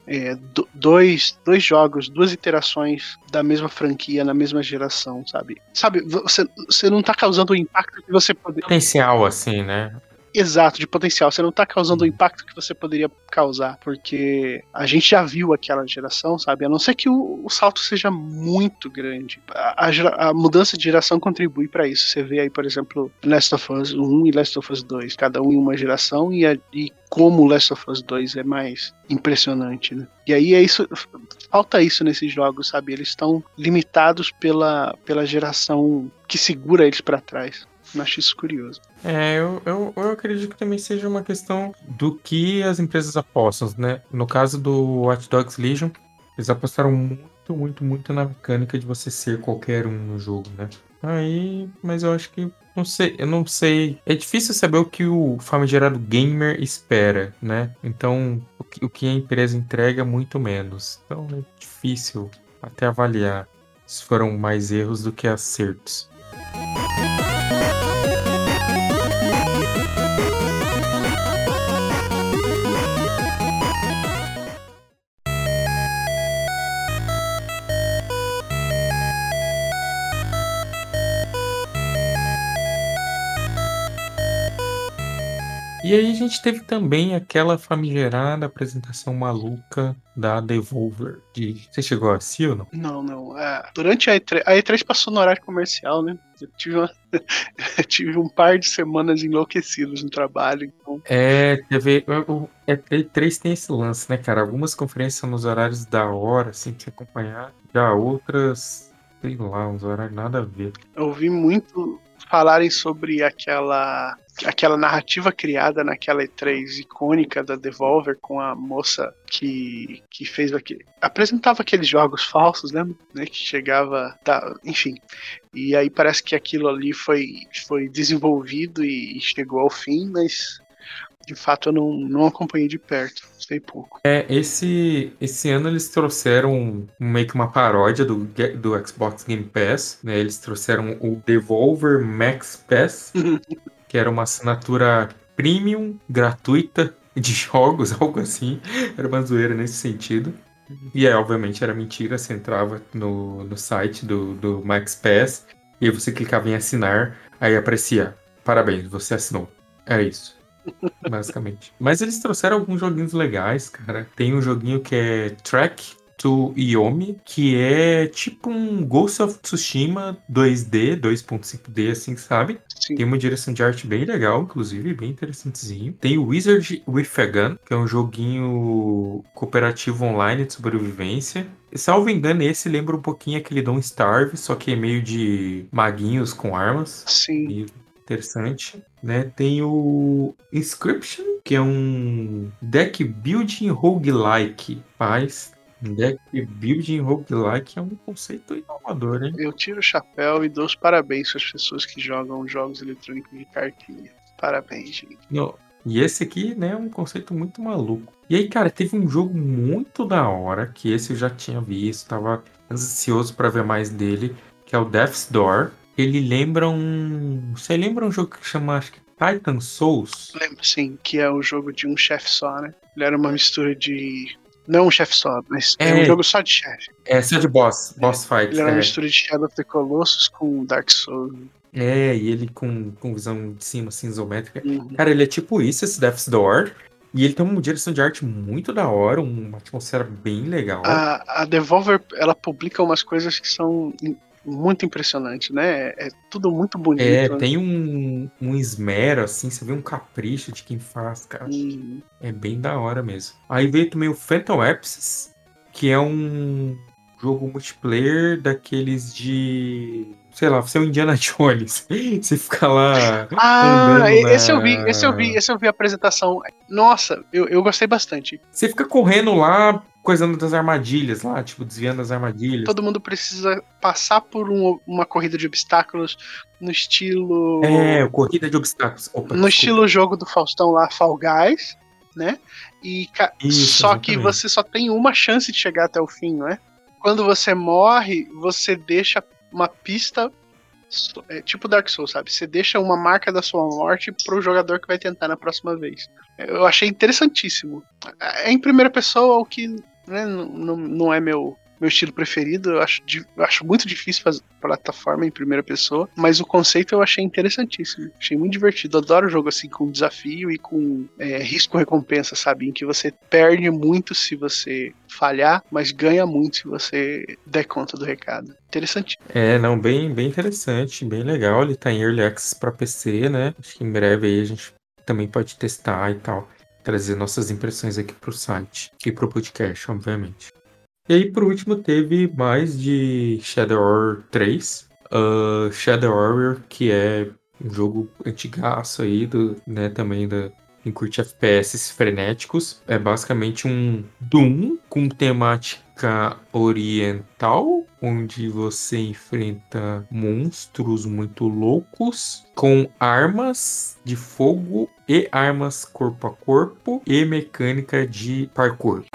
do- dois, dois jogos, duas iterações da mesma franquia na mesma geração, sabe? Sabe, você, você não tá causando o impacto que você poderia. Potencial, assim, né? Exato, de potencial. Você não tá causando o impacto que você poderia causar, porque a gente já viu aquela geração, sabe? A não ser que o, o salto seja muito grande. A, a a mudança de geração contribui para isso. Você vê aí, por exemplo, Last of Us 1 e Last of Us 2, cada um em uma geração, e, a- e como Last of Us 2 é mais impressionante, né? E aí é isso, falta isso nesses jogos, sabe? Eles estão limitados pela, pela geração que segura eles para trás. Acho isso curioso. É, eu, eu, eu acredito que também seja uma questão do que as empresas apostam, né? No caso do Watch Dogs Legion, eles apostaram muito, muito, muito na mecânica de você ser qualquer um no jogo, né? Aí, mas eu acho que não sei, eu não sei. É difícil saber o que o famigerado gamer espera, né? Então, o que, o que a empresa entrega muito menos. Então, é difícil até avaliar se foram mais erros do que acertos. E aí a gente teve também aquela famigerada apresentação maluca da Devolver. De... Você chegou a assistir ou não? Não, não. É, durante a E3, a E3 passou no horário comercial, né? Eu tive, uma- eu tive um par de semanas enlouquecidas no trabalho, então É, teve. O o E3 tem esse lance, né, cara? Algumas conferências são nos horários da hora, assim, pra você acompanhar. Já outras, sei lá, uns horários nada a ver. eu ouvi muito falarem sobre aquela aquela narrativa criada naquela E3 icônica da Devolver com a moça que, que fez aquele. apresentava aqueles jogos falsos, lembra? Né? Que chegava. Tá, enfim. E aí parece que aquilo ali foi, foi desenvolvido e chegou ao fim, mas de fato eu não, não acompanhei de perto, sei pouco. É, esse, esse ano eles trouxeram meio que uma paródia do, do Xbox Game Pass, né? Eles trouxeram o Devolver Max Pass, que era uma assinatura premium, gratuita de jogos, algo assim. Era uma zoeira nesse sentido. E aí, obviamente, era mentira. Você entrava no, no site do, do Max Pass e você clicava em assinar, aí aparecia, parabéns, você assinou. Era isso. Basicamente. Mas eles trouxeram alguns joguinhos legais, cara. Tem um joguinho que é Track to Yomi, que é tipo um Ghost of Tsushima 2D, 2.5D, assim, sabe? Sim. Tem uma direção de arte bem legal, inclusive, bem interessantezinho. Tem o Wizard with a Gun, que é um joguinho cooperativo online de sobrevivência. Salvo engano, esse lembra um pouquinho aquele Don't Starve, só que é meio de maguinhos com armas. Sim. E interessante, né? Tem o Inscription, que é um deck building roguelike. Paz, deck building roguelike é um conceito inovador, hein? Eu tiro o chapéu e dou os parabéns para as pessoas que jogam jogos eletrônicos de cartinha. Parabéns, gente. Não. E esse aqui, né, é um conceito muito maluco. E aí, cara, teve um jogo muito da hora, que esse eu já tinha visto, tava ansioso pra ver mais dele, que é o Death's Door. Ele lembra um. Você lembra um jogo que chama, acho que Titan Souls? Lembro, sim, que é o jogo de um chefe só, né? Ele era uma mistura de. Não um chefe só, mas é, É. um jogo só de chefe. É, só de boss, boss fights. Ele era uma é. mistura de Shadow of the Colossus com Dark Souls. É, e ele com, com visão de cima, assim, isométrica. Uhum. Cara, ele é tipo isso, esse Death's Door. E ele tem uma direção de arte muito da hora, uma atmosfera bem legal. A, a Devolver, ela publica umas coisas que são muito impressionantes, né? É tudo muito bonito. É, né? tem um, um esmero, assim, você vê um capricho de quem faz, cara. Uhum. É bem da hora mesmo. Aí veio também o Phantom Epsis, que é um jogo multiplayer daqueles de. Sei lá, você é o Indiana Jones. Você fica lá. Ah, esse eu na- vi, esse eu vi, esse eu vi a apresentação. Nossa, eu, eu gostei bastante. Você fica correndo lá, coisando das armadilhas lá, tipo, desviando das armadilhas. Todo mundo precisa passar por um- uma corrida de obstáculos no estilo. É, corrida de obstáculos. Opa, no desculpa. estilo jogo do Faustão lá, Fall Guys, né? E Isso, só que exatamente. você só tem uma chance de chegar até o fim, não é? Quando você morre, você deixa uma pista é, tipo Dark Souls, sabe? Você deixa uma marca da sua morte pro jogador que vai tentar na próxima vez. Eu achei interessantíssimo. É em primeira pessoa, o que né, não- não é meu meu estilo preferido. Eu acho, eu acho muito difícil fazer plataforma em primeira pessoa, mas o conceito eu achei interessantíssimo. Achei muito divertido. Adoro jogo assim com desafio e com é, risco-recompensa, sabe? Em que você perde muito se você falhar, mas ganha muito se você der conta do recado. Interessante. É, não, bem, bem interessante, bem legal. Ele tá em Early Access pra PC, né? Acho que em breve aí a gente também pode testar e tal. Trazer nossas impressões aqui pro site e pro podcast, obviamente. E aí, por último, teve mais de Shadow Warrior 3. Ah, Shadow Warrior, que é um jogo antigaço aí, do, né, também da, em curte FPS frenéticos. É basicamente um Doom com temática oriental, onde você enfrenta monstros muito loucos com armas de fogo e armas corpo a corpo e mecânica de parkour.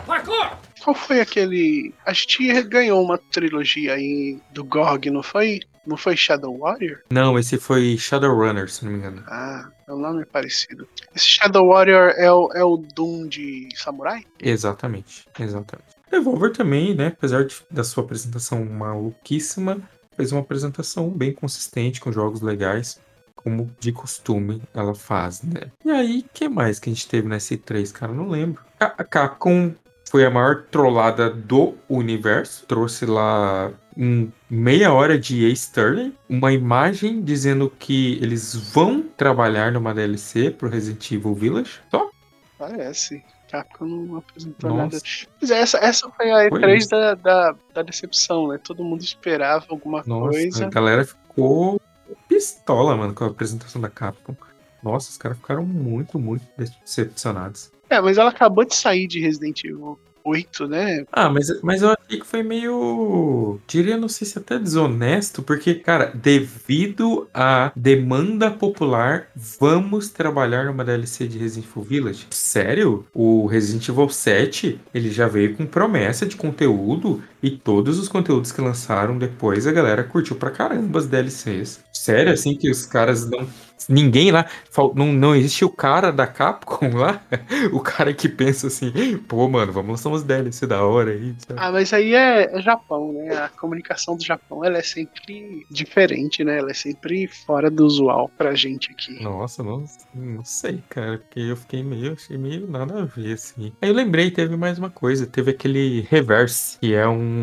Qual foi aquele. A gente ganhou uma trilogia aí do GOG, não foi? Não foi Shadow Warrior? Não, esse foi Shadowrunner, se não me engano. Ah, é um nome parecido. Esse Shadow Warrior é o, é o Doom de Samurai? Exatamente, exatamente. Devolver também, né? Apesar de- da sua apresentação maluquíssima, fez uma apresentação bem consistente, com jogos legais, como de costume ela faz, né? E aí, o que mais que a gente teve nessa E3, cara? Não lembro. A a Capcom foi a maior trollada do universo. Trouxe lá em meia hora de A Sterling, uma imagem dizendo que eles vão trabalhar numa DLC pro Resident Evil Village. Só Parece. Capcom não apresentou Nossa. nada. Mas essa, essa foi a Foi E3 isso. da, da, da decepção, né? Todo mundo esperava alguma Nossa, coisa. a galera ficou pistola, mano, com a apresentação da Capcom. Nossa, os caras ficaram muito, muito decepcionados. É, mas ela acabou de sair de Resident Evil 8, né? Ah, mas, mas eu achei que foi meio. Diria, não sei se até desonesto, porque, cara, devido à demanda popular, vamos trabalhar numa DLC de Resident Evil Village? Sério? O Resident Evil 7, ele já veio com promessa de conteúdo e todos os conteúdos que lançaram depois a galera curtiu pra caramba as DLCs. Sério, assim, que os caras não. Ninguém lá. Não, não existe o cara da Capcom lá? O cara que pensa assim, pô, mano, vamos lançar umas DLC da hora aí. sabe? Ah, mas aí é, é Japão, né? A comunicação do Japão ela é sempre diferente, né? Ela é sempre fora do usual pra gente aqui. Nossa, não, não sei, cara, porque eu fiquei meio, achei meio nada a ver, assim. Aí eu lembrei, teve mais uma coisa, teve aquele Reverse, que é um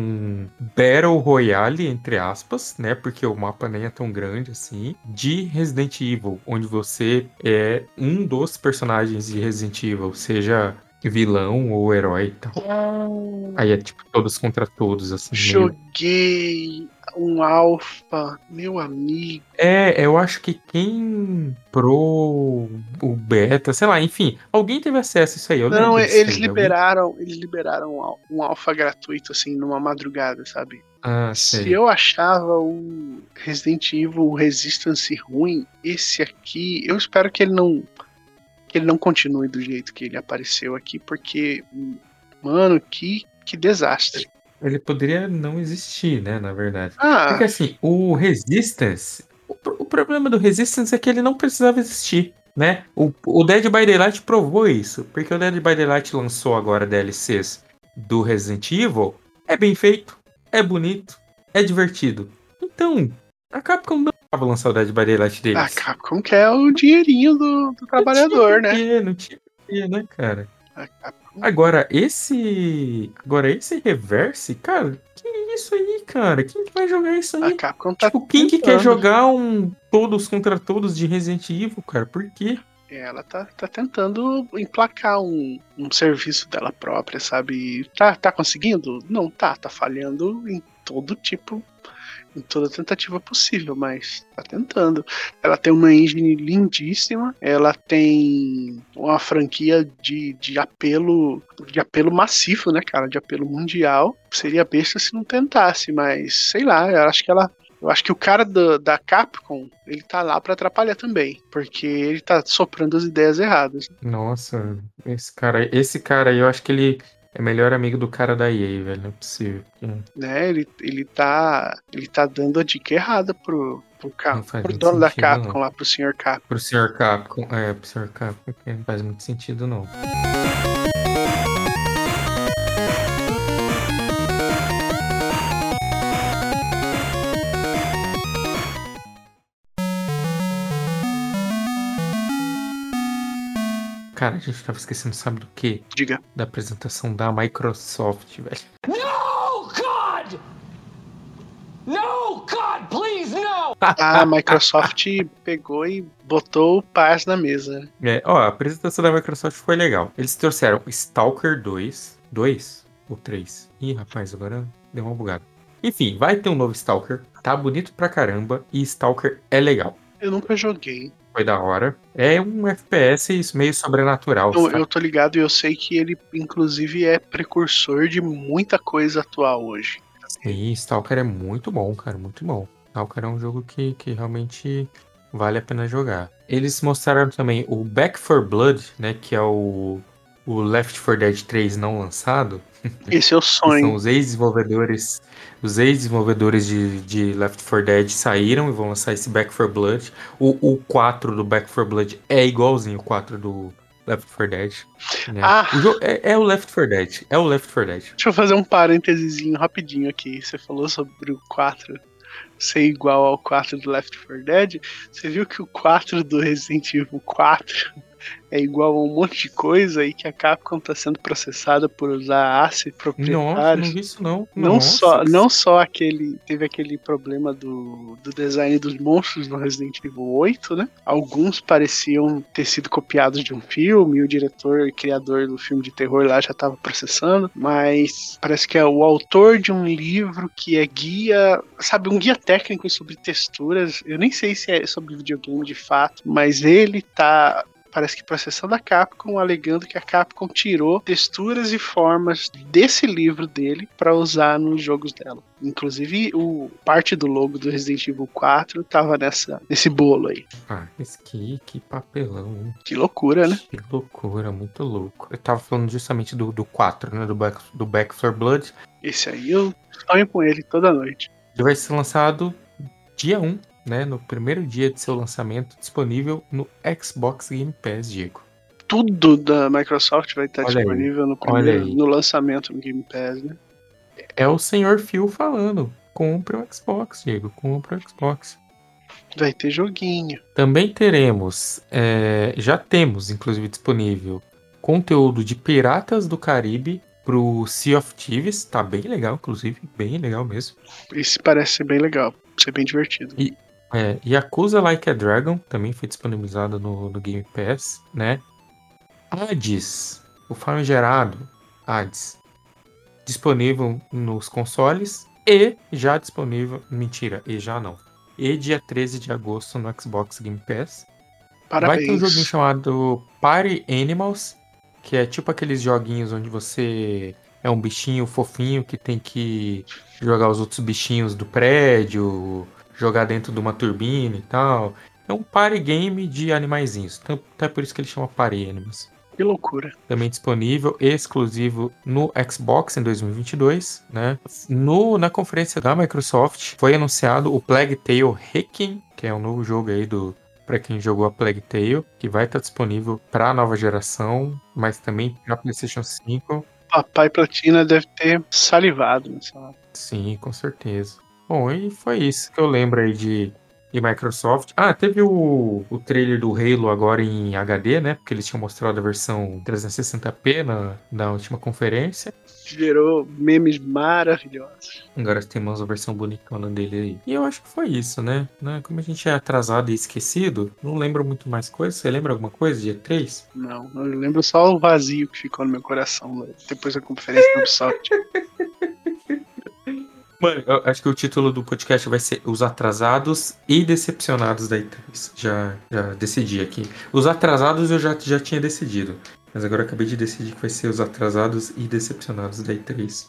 Battle Royale, entre aspas, né, porque o mapa nem é tão grande assim, de Resident Evil, onde você é um dos personagens de Resident Evil, seja vilão ou herói e tal. Aí é tipo todos contra todos, assim. meio- Joguei um alfa, meu amigo. É, eu acho que quem pro o beta, sei lá, enfim, alguém teve acesso a isso aí. Eu Não, eles aí, alguém- liberaram, eles liberaram um al- alfa gratuito assim numa madrugada, sabe? Ah, Se eu achava o Resident Evil Resistance ruim, esse aqui, eu espero que ele não que ele não continue do jeito que ele apareceu aqui, porque mano, que que desastre. Ele poderia não existir, né, na verdade. Ah, Porque assim, o Resistance. O, o problema do Resistance é que ele não precisava existir, né? O, o Dead by Daylight provou isso. Porque o Dead by Daylight lançou agora DLCs do Resident Evil. É bem feito, é bonito, é divertido. Então, a Capcom não precisava lançar o Dead by Daylight deles. a Capcom quer o dinheirinho do, do trabalhador, não né? Não tinha porquê, né, cara? A Agora, esse. Agora, esse reverse, cara, que isso aí, cara? Quem que vai jogar isso aí? Tá Tipo, quem que quer jogar um todos contra todos de Resident Evil, cara? Por quê? Ela tá, tá tentando emplacar um, um serviço dela própria, sabe? Tá, tá conseguindo? Não tá, tá falhando em todo tipo, em toda tentativa possível, mas tá tentando. Ela tem uma engine lindíssima, ela tem uma franquia de, de apelo de apelo massivo, né, cara? De apelo mundial. Seria besta se não tentasse, mas sei lá, eu acho que ela eu acho que o cara da, da Capcom, ele tá lá pra atrapalhar também, porque ele tá soprando as ideias erradas. Nossa, esse cara, esse cara aí, eu acho que ele é melhor amigo do cara da EA, velho. Não é possível. Né? Ele, ele tá ele tá dando a dica errada pro pro, Cap, pro dono da Capcom não. lá, pro Sr. Capcom. Pro Sr. Capcom, é, pro Sr. Capcom, não faz muito sentido, não. Cara, a gente tava esquecendo, sabe do quê? Diga. Da apresentação da Microsoft, velho. No, God! No, God, please, no! A Microsoft pegou e botou o paz na mesa. né? É, ó, a apresentação da Microsoft foi legal. Eles trouxeram Stalker 2. 2 ou 3? Ih, rapaz, agora deu uma bugada. Enfim, vai ter um novo Stalker. Tá bonito pra caramba. E Stalker é legal. Eu nunca joguei. Foi da hora. É um FPS meio sobrenatural. Eu, eu tô ligado e eu sei que ele, inclusive, é precursor de muita coisa atual hoje. E Stalker é muito bom, cara, muito bom. Stalker é um jogo que, que realmente vale a pena jogar. Eles mostraram também o Back 4 Blood, né, que é o, o Left 4 Dead 3 não lançado. Esse é o que são sonho. os ex-desenvolvedores os ex-desenvolvedores de, de Left 4 Dead saíram e vão lançar esse Back 4 Blood. O, o 4 do Back 4 Blood é igualzinho o 4 do Left 4 Dead. né? Ah. O é, é o Left 4 Dead. É o Left 4 Dead. Deixa eu fazer um parênteses rapidinho aqui. Você falou sobre o 4 ser igual ao 4 do Left 4 Dead. Você viu que o 4 do Resident Evil 4 é igual a um monte de coisa e que a Capcom está sendo processada por usar ACE Nossa, proprietários. não vi isso não. Não Nossa, só, não só aquele. Teve aquele problema do, do design dos monstros no Resident Evil 8, né? Alguns pareciam ter sido copiados de um filme, e o diretor e criador do filme de terror lá já estava processando, mas parece que é o autor de um livro que é guia, sabe, um guia técnico sobre texturas. Eu nem sei se é sobre videogame de fato, mas ele tá parece que processando a Capcom, alegando que a Capcom tirou texturas e formas desse livro dele para usar nos jogos dela. Inclusive, o parte do logo do Resident Evil 4 tava nessa, nesse bolo aí. Ah, esse que, que papelão, hein? Que loucura, né? Que loucura, muito louco. Eu tava falando justamente do, do 4, né? Do Back, do Back 4 Blood. Esse aí eu sonho com ele toda noite. Ele vai ser lançado dia 1, né? No primeiro dia de seu lançamento, disponível no Xbox Game Pass, Diego. Tudo da Microsoft vai estar Olha aí, disponível no, olha primeiro, aí. no lançamento no Game Pass, né? É o senhor Phil falando. Compre o Xbox, Diego. Compre o Xbox. Vai ter joguinho. Também teremos, é, já temos, inclusive, disponível conteúdo de Piratas do Caribe pro Sea of Thieves. Tá bem legal, inclusive. Bem legal mesmo. Esse parece ser bem legal, ser bem divertido. É, Yakuza Like a Dragon também foi disponibilizado no, no Game Pass, né? Hades, o famigerado Hades, disponível nos consoles e já disponível, mentira, e já não. E dia 13 de agosto no Xbox Game Pass. Parabéns. Vai ter um joguinho chamado Party Animals, que é tipo aqueles joguinhos onde você é um bichinho fofinho que tem que jogar os outros bichinhos do prédio, jogar dentro de uma turbina e tal. É um party game de animaizinhos. Então, até por isso que ele chama Party Animals. Que loucura. também disponível exclusivo no Xbox em 2022, né? No, na conferência da Microsoft foi anunciado o Plague Tale Requiem, que é um novo jogo aí do para quem jogou a Plague Tale, que vai estar disponível para a nova geração, mas também para PlayStation 5. Papai Platina deve ter salivado nessa. Sim, com certeza. Bom, e foi isso que eu lembro aí de, de Microsoft. Ah, teve o, o trailer do Halo agora em HD, né? Porque eles tinham mostrado a versão 360p na, na última conferência. Gerou memes maravilhosos. Agora temos a versão bonitona dele aí. E eu acho que foi isso, né? Né? Como a gente é atrasado e esquecido, não lembro muito mais coisas. Você lembra alguma coisa de E3? Não, eu lembro só o vazio que ficou no meu coração né, depois da conferência do Ubisoft. Mano, acho que o título do podcast vai ser Os Atrasados e Decepcionados da E3. Já, já decidi aqui. Os atrasados eu já, já tinha decidido. Mas agora acabei de decidir que vai ser Os Atrasados e Decepcionados da E3.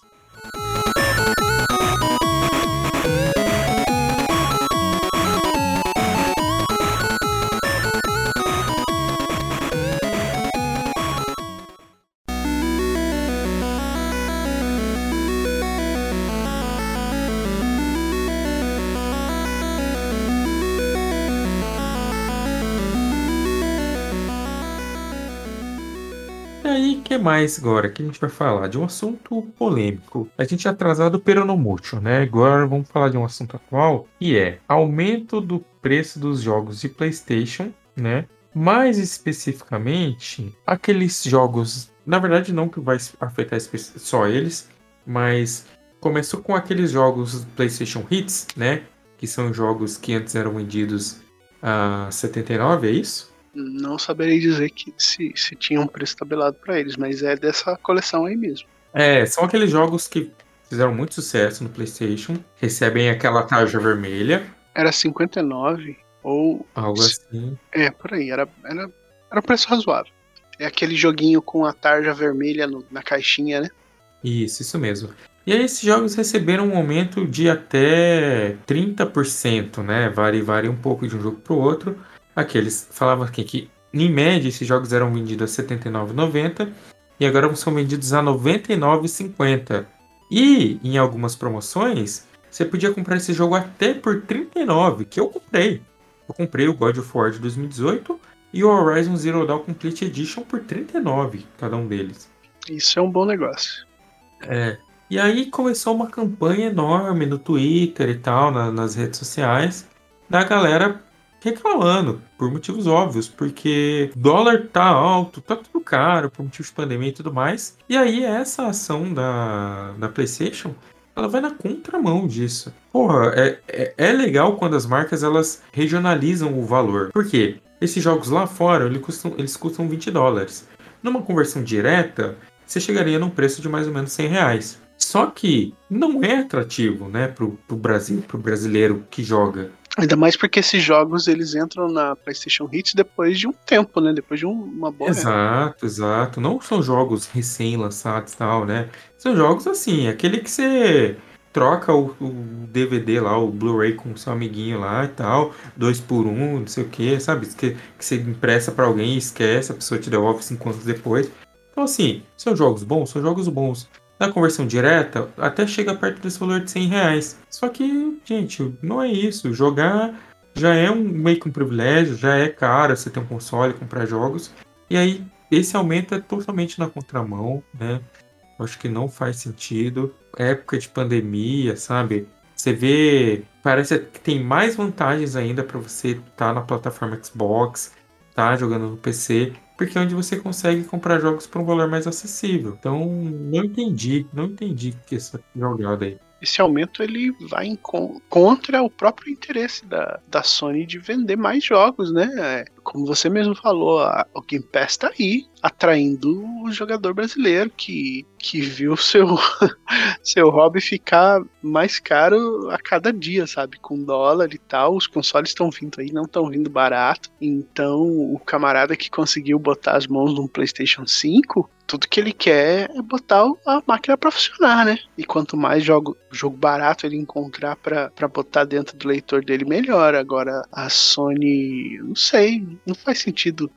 Mais agora que a gente vai falar? De um assunto polêmico. A gente é atrasado pero no mucho, né? Agora vamos falar de um assunto atual, que é aumento do preço dos jogos de PlayStation, né? Mais especificamente, aqueles jogos, na verdade não que vai afetar só eles, mas começou com aqueles jogos PlayStation Hits, né? Que são jogos que antes eram vendidos a 79, é isso? Não saberei dizer que se, se tinha um preço tabelado pra eles, mas é dessa coleção aí mesmo. É, são aqueles jogos que fizeram muito sucesso no PlayStation, recebem aquela tarja vermelha, Era 59 ou. algo assim. É, por aí. Era, era, era um preço razoável. É aquele joguinho com a tarja vermelha no- na caixinha, né? Isso, isso mesmo. E aí esses jogos receberam um aumento de até 30%, né? Varia, varia um pouco de um jogo para o outro. Aqueles falavam aqui que, em média, esses jogos eram vendidos a R$ 79,90 e agora são vendidos a R$ 99,50. E em algumas promoções, você podia comprar esse jogo até por R$ 39, que eu comprei. Eu comprei o God of War de 2018 e o Horizon Zero Dawn Complete Edition por R$ 39, cada um deles. Isso é um bom negócio. É. E aí começou uma campanha enorme no Twitter e tal, na- nas redes sociais, da galera reclamando, por motivos óbvios, porque dólar tá alto, tá tudo caro, por motivos de pandemia e tudo mais. E aí essa ação da, da PlayStation, ela vai na contramão disso. Porra, é, é, é legal quando as marcas elas regionalizam o valor. Por quê? Esses jogos lá fora, eles custam, eles custam 20 dólares. Numa conversão direta, você chegaria num preço de mais ou menos 100 reais. Só que não é atrativo, né, pro, pro Brasil, pro brasileiro que joga. Ainda mais porque esses jogos eles entram na PlayStation Hits depois de um tempo, né? Depois de um- uma boa. época. Exato, exato. Não são jogos recém-lançados e tal, né? São jogos assim, aquele que você troca o, o DVD lá, o Blu-ray com seu amiguinho lá e tal, dois por um, não sei o que, sabe? Que, que você empresta pra alguém e esquece, a pessoa te devolve cinco anos depois. Então, assim, são jogos bons, são jogos bons. Na conversão direta, até chega perto desse valor de 100 reais. Só que, gente, não é isso. Jogar já é um meio que um privilégio, já é caro você ter um console, comprar jogos. E aí, esse aumento é totalmente na contramão, né? Acho que não faz sentido. Época de pandemia, sabe? Você vê, parece que tem mais vantagens ainda para você estar na plataforma Xbox, tá jogando no PC, porque é onde você consegue comprar jogos por um valor mais acessível. Então, não entendi, não entendi que essa jogada aí. Esse aumento ele vai em con- contra o próprio interesse da, da Sony de vender mais jogos, né? Como você mesmo falou, a- o Game Pass tá aí, atraindo o jogador brasileiro que, que viu seu, seu hobby ficar mais caro a cada dia, sabe? Com dólar e tal, os consoles estão vindo aí, não estão vindo barato. Então, o camarada que conseguiu botar as mãos num PlayStation 5, tudo que ele quer é botar a máquina pra funcionar, né? E quanto mais jogo, jogo barato ele encontrar pra botar dentro do leitor dele, melhor. Agora, a Sony, não sei, não faz sentido.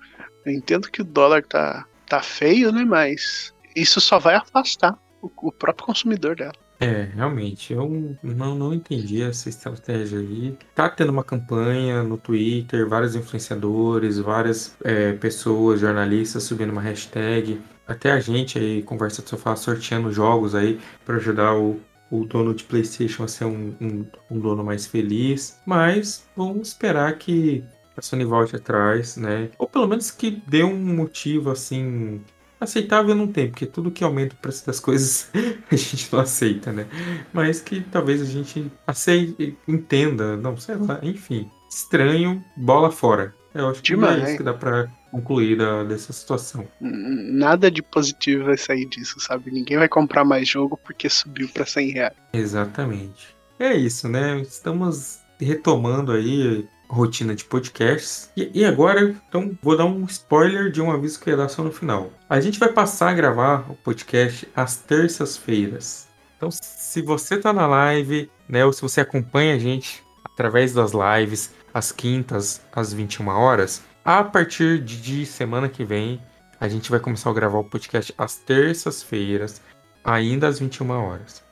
Eu entendo que o dólar tá, tá feio, né? Mas isso só vai afastar o, o próprio consumidor dela. É, realmente, eu não, não entendi essa estratégia aí. Tá tendo uma campanha no Twitter, vários influenciadores, várias é, pessoas, jornalistas subindo uma hashtag. Até a gente aí, Conversa do Sofá, sorteando jogos aí para ajudar o, o dono de PlayStation a ser um, um, um dono mais feliz. Mas vamos esperar que a Sony volte atrás, né? Ou pelo menos que dê um motivo assim aceitável não tem, porque tudo que aumenta o preço das coisas a gente não aceita, né? Mas que talvez a gente aceite, entenda, não sei lá, enfim. Estranho, bola fora. Eu acho que Demais. é isso que dá pra concluir da, dessa situação. Nada de positivo vai sair disso, sabe? Ninguém vai comprar mais jogo porque subiu pra 100 reais. Exatamente. É isso, né? Estamos retomando aí rotina de podcasts. E, e agora, então, vou dar um spoiler de um aviso que eu ia dar só no final. A gente vai passar a gravar o podcast às terças-feiras. Então, se você tá na live, né, ou se você acompanha a gente através das lives, às quintas, às 21 horas, a partir de, de semana que vem, a gente vai começar a gravar o podcast às terças-feiras, ainda às 21 horas.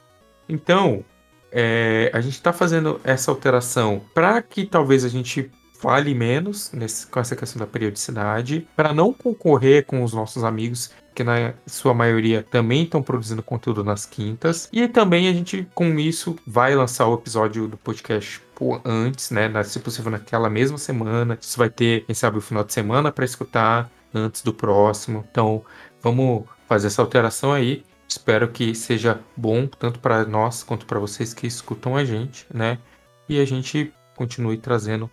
Então, é, a gente está fazendo essa alteração para que talvez a gente fale menos nesse- com essa questão da periodicidade, para não concorrer com os nossos amigos que na sua maioria também estão produzindo conteúdo nas quintas. E também a gente, com isso, vai lançar o episódio do podcast antes, né? se possível, naquela mesma semana. Isso vai ter, quem sabe, o final de semana para escutar antes do próximo. Então, vamos fazer essa alteração aí. Espero que seja bom tanto para nós quanto para vocês que escutam a gente, né? E a gente continue trazendo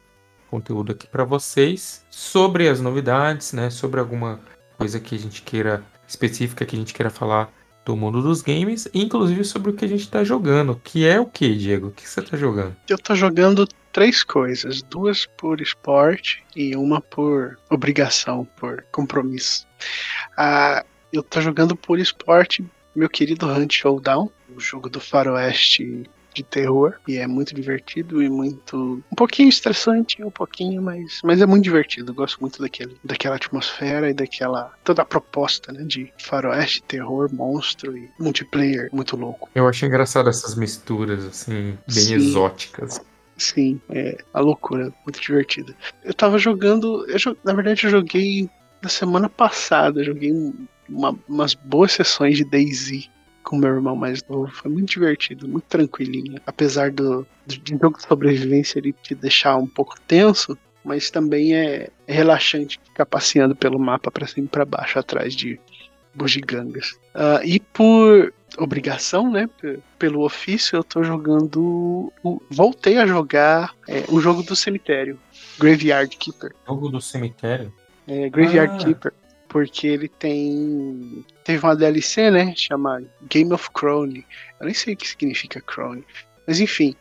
conteúdo aqui para vocês sobre as novidades, né? Sobre alguma coisa que a gente queira específica que a gente queira falar do mundo dos games, inclusive sobre o que a gente tá jogando, que é o que, Diego? O que você tá jogando? Eu tô jogando três coisas, duas por esporte e uma por obrigação, por compromisso. Ah, eu tô jogando por esporte meu querido Hunt Showdown, o jogo do faroeste de terror, e é muito divertido e muito um pouquinho estressante, um pouquinho, mas mas é muito divertido. Eu gosto muito daquele, daquela atmosfera e daquela toda a proposta, né, de faroeste, terror, monstro e multiplayer muito louco. Eu achei engraçado essas misturas, assim, bem Sim. exóticas. Sim, é a loucura, muito divertida. Eu tava jogando, eu, na verdade eu joguei na semana passada, eu joguei um- uma- umas boas sessões de DayZ com meu irmão mais novo, foi muito divertido, muito tranquilinho. Apesar do, do jogo de sobrevivência ele te deixar um pouco tenso, mas também é, é relaxante ficar passeando pelo mapa pra cima e pra baixo atrás de bugigangas. Ah, e por obrigação, né? Pelo ofício, eu tô jogando. Voltei a jogar é, o jogo do cemitério, Graveyard Keeper. Jogo do cemitério? É, Graveyard Ah. Keeper. Porque ele tem. Teve uma DLC, né? Chama Game of Crone. Eu nem sei o que significa Crone. Mas enfim.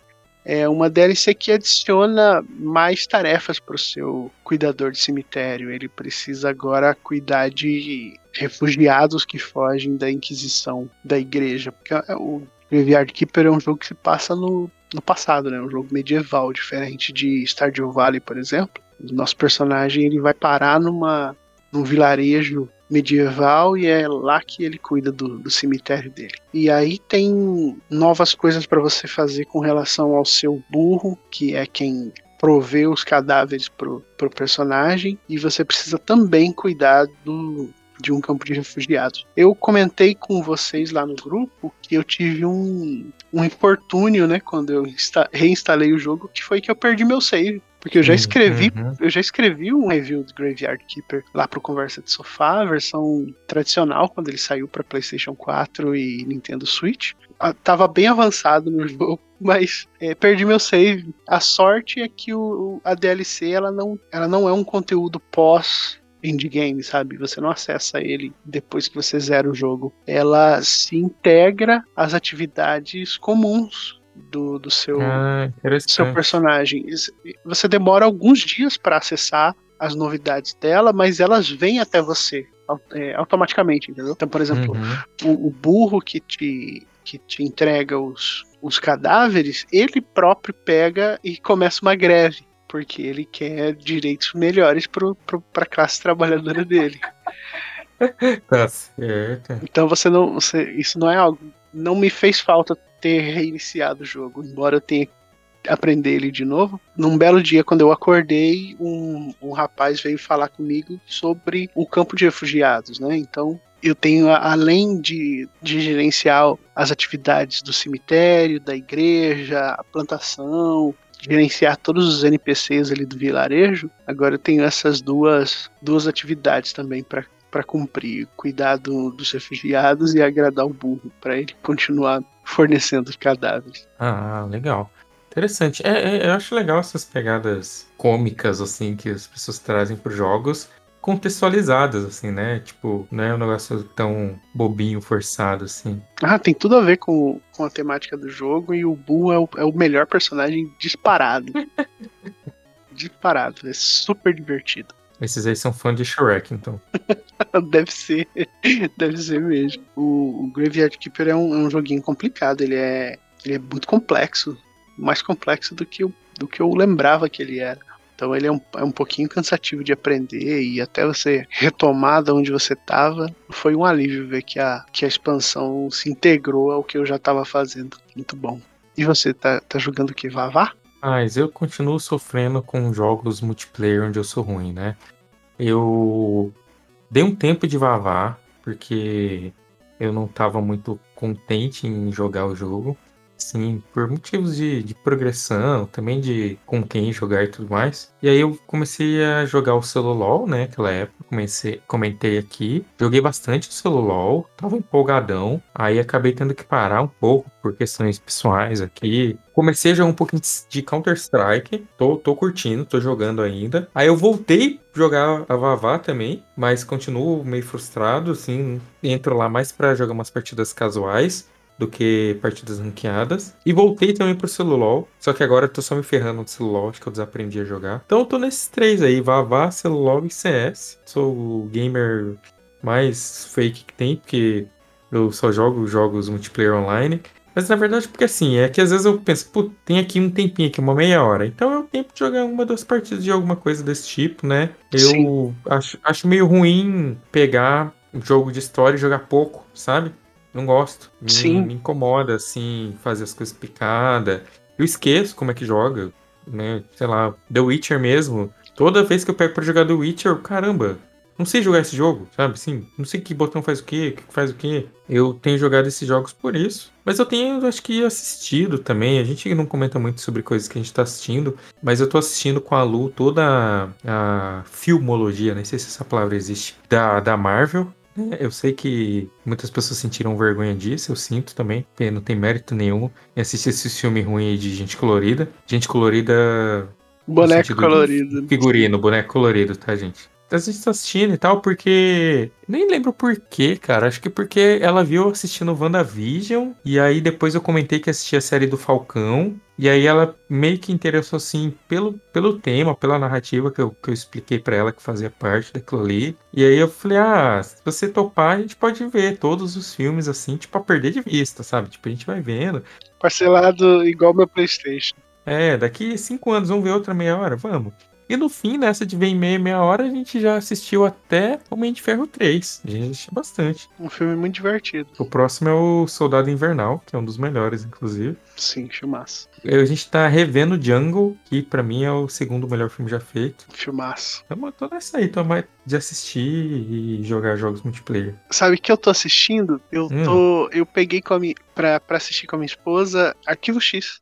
É uma DLC que adiciona mais tarefas para o seu cuidador de cemitério. Ele precisa agora cuidar de refugiados que fogem da Inquisição da igreja. Porque é- o Graveyard Keeper é um jogo que se passa no, no passado, né? Um jogo medieval, diferente de Stardew Valley, por exemplo. O nosso personagem ele vai parar numa num vilarejo medieval e é lá que ele cuida do, do cemitério dele. E aí tem novas coisas para você fazer com relação ao seu burro, que é quem provê os cadáveres pro, pro personagem, e você precisa também cuidar do, de um campo de refugiados. Eu comentei com vocês lá no grupo que eu tive um, um infortúnio, né, quando eu insta- reinstalei o jogo, que foi que eu perdi meu save. Porque eu já escrevi Uhum. eu já escrevi um review do Graveyard Keeper lá pro Conversa de Sofá, a versão tradicional, quando ele saiu para PlayStation 4 e Nintendo Switch. Ah, Tava bem avançado no jogo, mas é, perdi meu save. A sorte é que o, a DLC ela não, ela não é um conteúdo pós endgame, sabe? Você não acessa ele depois que você zera o jogo. Ela se integra às atividades comuns do, do seu Ah, seu personagem. Você demora alguns dias para acessar as novidades dela, mas elas vêm até você é, automaticamente, entendeu? Então, por exemplo, Uhum. o, o burro que te, que te entrega os, os cadáveres, ele próprio pega e começa uma greve, porque ele quer direitos melhores para a classe trabalhadora dele. Tá certo. Então você não. Você, isso não é algo. Não me fez falta ter reiniciado o jogo, embora eu tenha aprender ele de novo. Num belo dia, quando eu acordei, um, um rapaz veio falar comigo sobre o campo de refugiados, né? Então eu tenho, além de, de gerenciar as atividades do cemitério, da igreja, a plantação, gerenciar todos os NPCs ali do vilarejo, agora eu tenho essas duas, duas atividades também para para cumprir, cuidar do- dos refugiados e agradar o burro, para ele continuar fornecendo os cadáveres. Ah, legal. Interessante. É, é, eu acho legal essas pegadas cômicas, assim, que as pessoas trazem para jogos, contextualizadas, assim, né? Tipo, não é um negócio tão bobinho, forçado, assim. Ah, tem tudo a ver com, com a temática do jogo e o Boo é o, é o melhor personagem disparado. disparado, é super divertido. Esses aí são fãs de Shrek, então. Deve ser, deve ser mesmo. O, o Graveyard Keeper é um, é um joguinho complicado, ele é, ele é muito complexo, mais complexo do que, eu, do que eu lembrava que ele era. Então ele é um, é um pouquinho cansativo de aprender e até você retomar de onde você estava, foi um alívio ver que a, que a expansão se integrou ao que eu já estava fazendo. Muito bom. E você tá, tá jogando o que? Vavá? Mas eu continuo sofrendo com jogos multiplayer onde eu sou ruim, né? Eu dei um tempo de vavar, porque eu não estava muito contente em jogar o jogo. Sim, por motivos de, de progressão, também de com quem jogar e tudo mais. E aí eu comecei a jogar o Celulol, né? Naquela época, comecei, comentei aqui. Joguei bastante o Celulol, tava empolgadão. Aí acabei tendo que parar um pouco por questões pessoais aqui. Comecei a jogar um pouquinho de Counter-Strike. Tô, tô curtindo, tô jogando ainda. Aí eu voltei jogar a Vavá também, mas continuo meio frustrado, assim. Entro lá mais pra jogar umas partidas casuais do que partidas ranqueadas. E voltei também pro Celulol. Só que agora eu tô só me ferrando no Celulol, acho que eu desaprendi a jogar. Então eu tô nesses três aí, Vavá, Celulol e CS. Sou o gamer mais fake que tem, porque eu só jogo jogos multiplayer online. Mas na verdade, porque assim, é que às vezes eu penso, pô, tem aqui um tempinho aqui, uma meia hora. Então é o tempo de jogar uma, duas partidas de alguma coisa desse tipo, né? Eu Sim. acho, acho meio ruim pegar um jogo de história e jogar pouco, sabe? Não gosto. Me, Sim. me incomoda, assim, fazer as coisas picadas. Eu esqueço como é que joga, né? Sei lá, The Witcher mesmo. Toda vez que eu pego pra jogar The Witcher, caramba, não sei jogar esse jogo, sabe? Sim, não sei que botão faz o quê, que faz o quê. Eu tenho jogado esses jogos por isso. Mas eu tenho, acho que, assistido também. A gente não comenta muito sobre coisas que a gente tá assistindo. Mas eu tô assistindo com a Lu toda a, a filmologia, nem sei se essa palavra existe, da, da Marvel. Né? Eu sei que muitas pessoas sentiram vergonha disso, eu sinto também, porque não tem mérito nenhum em assistir esse filme ruim de gente colorida. Gente colorida Boneco colorido. Figurino, boneco colorido, tá, gente? A gente tá assistindo e tal, porque. Nem lembro por quê, cara. Acho que porque ela viu assistindo WandaVision. E aí depois eu comentei que assistia a série do Falcão. E aí ela meio que interessou assim pelo, pelo tema, pela narrativa que eu, que eu expliquei pra ela que fazia parte daquilo ali. E aí eu falei, ah, se você topar, a gente pode ver todos os filmes assim, tipo, a perder de vista, sabe? Tipo, a gente vai vendo. Parcelado igual meu Playstation. É, daqui cinco anos vamos ver outra meia hora? Vamos. E no fim, nessa de ver em meia, meia hora, a gente já assistiu até Homem de Ferro 3. A gente assistiu bastante. Um filme muito divertido. O próximo é o Soldado Invernal, que é um dos melhores, inclusive. Sim, filmaço. A gente tá revendo Jungle, que pra mim é o segundo melhor filme já feito. Filmaço. Então, tô nessa aí, tô mais de assistir e jogar jogos multiplayer. Sabe o que eu tô assistindo? Eu Hum. tô. Eu peguei com a minha, pra, pra assistir com a minha esposa Arquivo X.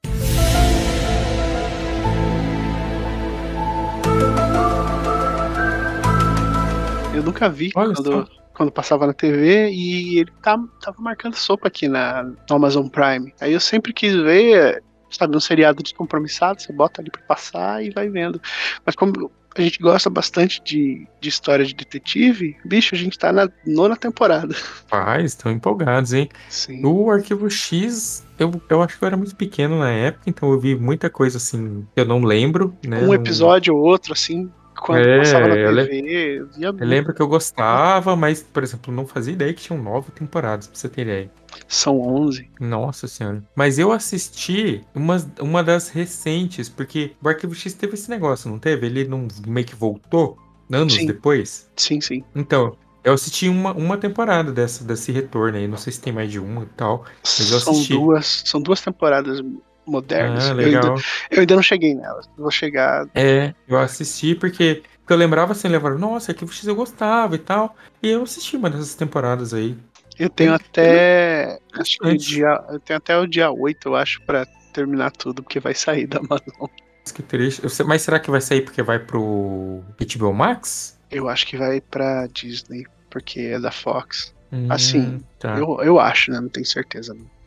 nunca vi Olha quando, só. quando passava na TV e ele tá, tava marcando sopa aqui na, no Amazon Prime. Aí eu sempre quis ver, sabe, um seriado descompromissado, você bota ali pra passar e vai vendo. Mas como a gente gosta bastante de, de história de detetive, bicho, a gente tá na nona temporada. Pais, estão empolgados, hein? Sim. O Arquivo X, eu, eu acho que eu era muito pequeno na época, então eu vi muita coisa assim que eu não lembro, né? um episódio ou outro, assim, quando É, passava na TV, eu Eu lembro que eu gostava, mas, por exemplo, não fazia ideia que tinham nove temporadas, pra você ter ideia. São 11. Nossa senhora. Mas eu assisti uma, uma das recentes, porque o Arquivo X teve esse negócio, não teve? Ele não meio que voltou anos Sim. depois. Sim, sim. Então, Eu assisti uma, uma temporada dessa, desse retorno aí. Não sei se tem mais de uma e tal. Mas eu São assisti. duas, são duas temporadas modernas. Ah, eu, ainda, eu ainda não cheguei nelas. Vou chegar. É, eu assisti porque, porque eu lembrava assim, lembrava, nossa, Arquivo X eu gostava e tal. E eu assisti uma dessas temporadas aí. Eu tenho até. Acho que dia. Eu tenho até o dia 8, eu acho, pra terminar tudo, porque vai sair da Amazon. Mas Que triste. Mas será que vai sair porque vai pro HBO Max? Eu acho que vai pra Disney, porque é da Fox. Hum, Assim, tá. Eu, eu acho, né? Não tenho certeza. Não.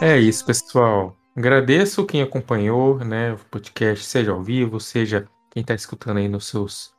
É isso, pessoal. Agradeço quem acompanhou, né, o podcast, seja ao vivo, seja quem está escutando aí nos seus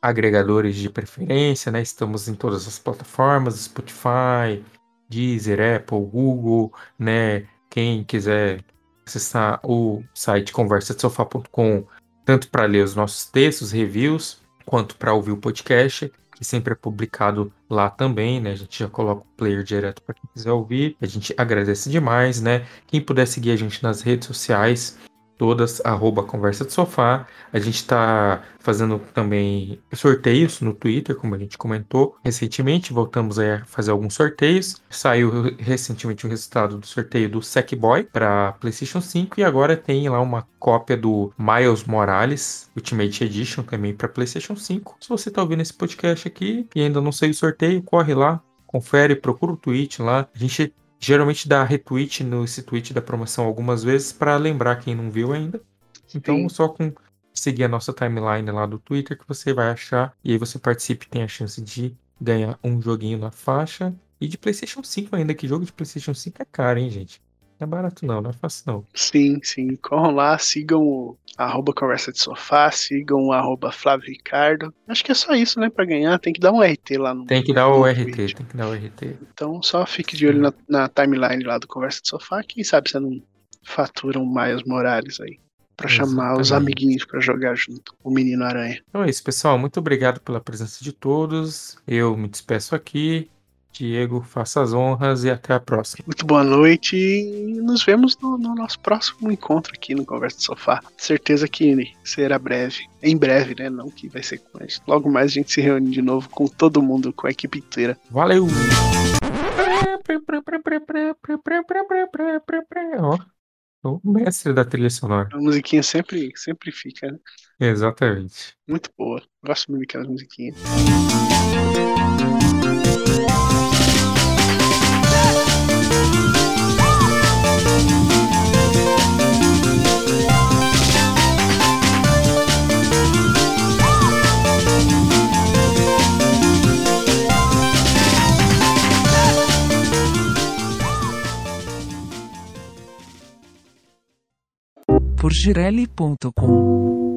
agregadores de preferência, né? Estamos em todas as plataformas, Spotify, Deezer, Apple, Google, né? Quem quiser acessar o site conversadesofá.com, tanto para ler os nossos textos, reviews, quanto para ouvir o podcast, que sempre é publicado lá também, né? A gente já coloca o player direto para quem quiser ouvir. A gente agradece demais, né? Quem puder seguir a gente nas redes sociais, todas, arroba Conversa de Sofá. A gente está fazendo também sorteios no Twitter, como a gente comentou recentemente. Voltamos a fazer alguns sorteios. Saiu recentemente o resultado do sorteio do Sackboy para PlayStation 5 e agora tem lá uma cópia do Miles Morales Ultimate Edition também para PlayStation 5. Se você está ouvindo esse podcast aqui e ainda não saiu o sorteio, corre lá, confere, procura o tweet lá. A gente geralmente dá retweet nesse tweet da promoção algumas vezes para lembrar quem não viu ainda. Então, Sim. só com seguir a nossa timeline lá do Twitter que você vai achar e aí você participe e tem a chance de ganhar um joguinho na faixa e de PlayStation 5 ainda, que jogo de PlayStation 5 é caro, hein, gente? Não é barato não, não é fácil não. Sim, sim. Corram lá, sigam o arroba Conversa de Sofá, sigam o arroba Flávio Ricardo. Acho que é só isso, né? Pra ganhar, tem que dar um RT lá no. Tem que dar o RT, tweet. tem que dar o RT. Então só fique de olho na, na timeline lá do Conversa de Sofá. Quem sabe você não fatura um Miles Morales aí. Pra chamar os Exatamente. amiguinhos pra jogar junto. O Menino Aranha. Então é isso, pessoal. Muito obrigado pela presença de todos. Eu me despeço aqui. Diego, faça as honras e até a próxima. Muito boa noite e nos vemos no, no nosso próximo encontro aqui no Conversa de Sofá. Certeza que será breve. Em breve, né? Não que vai ser com a gente. Logo mais a gente se reúne de novo com todo mundo, com a equipe inteira. Valeu! Ó, o mestre da trilha sonora. A musiquinha sempre, sempre fica, né? Exatamente. Muito boa. Gosto muito daquelas musiquinhas. Por girelli.com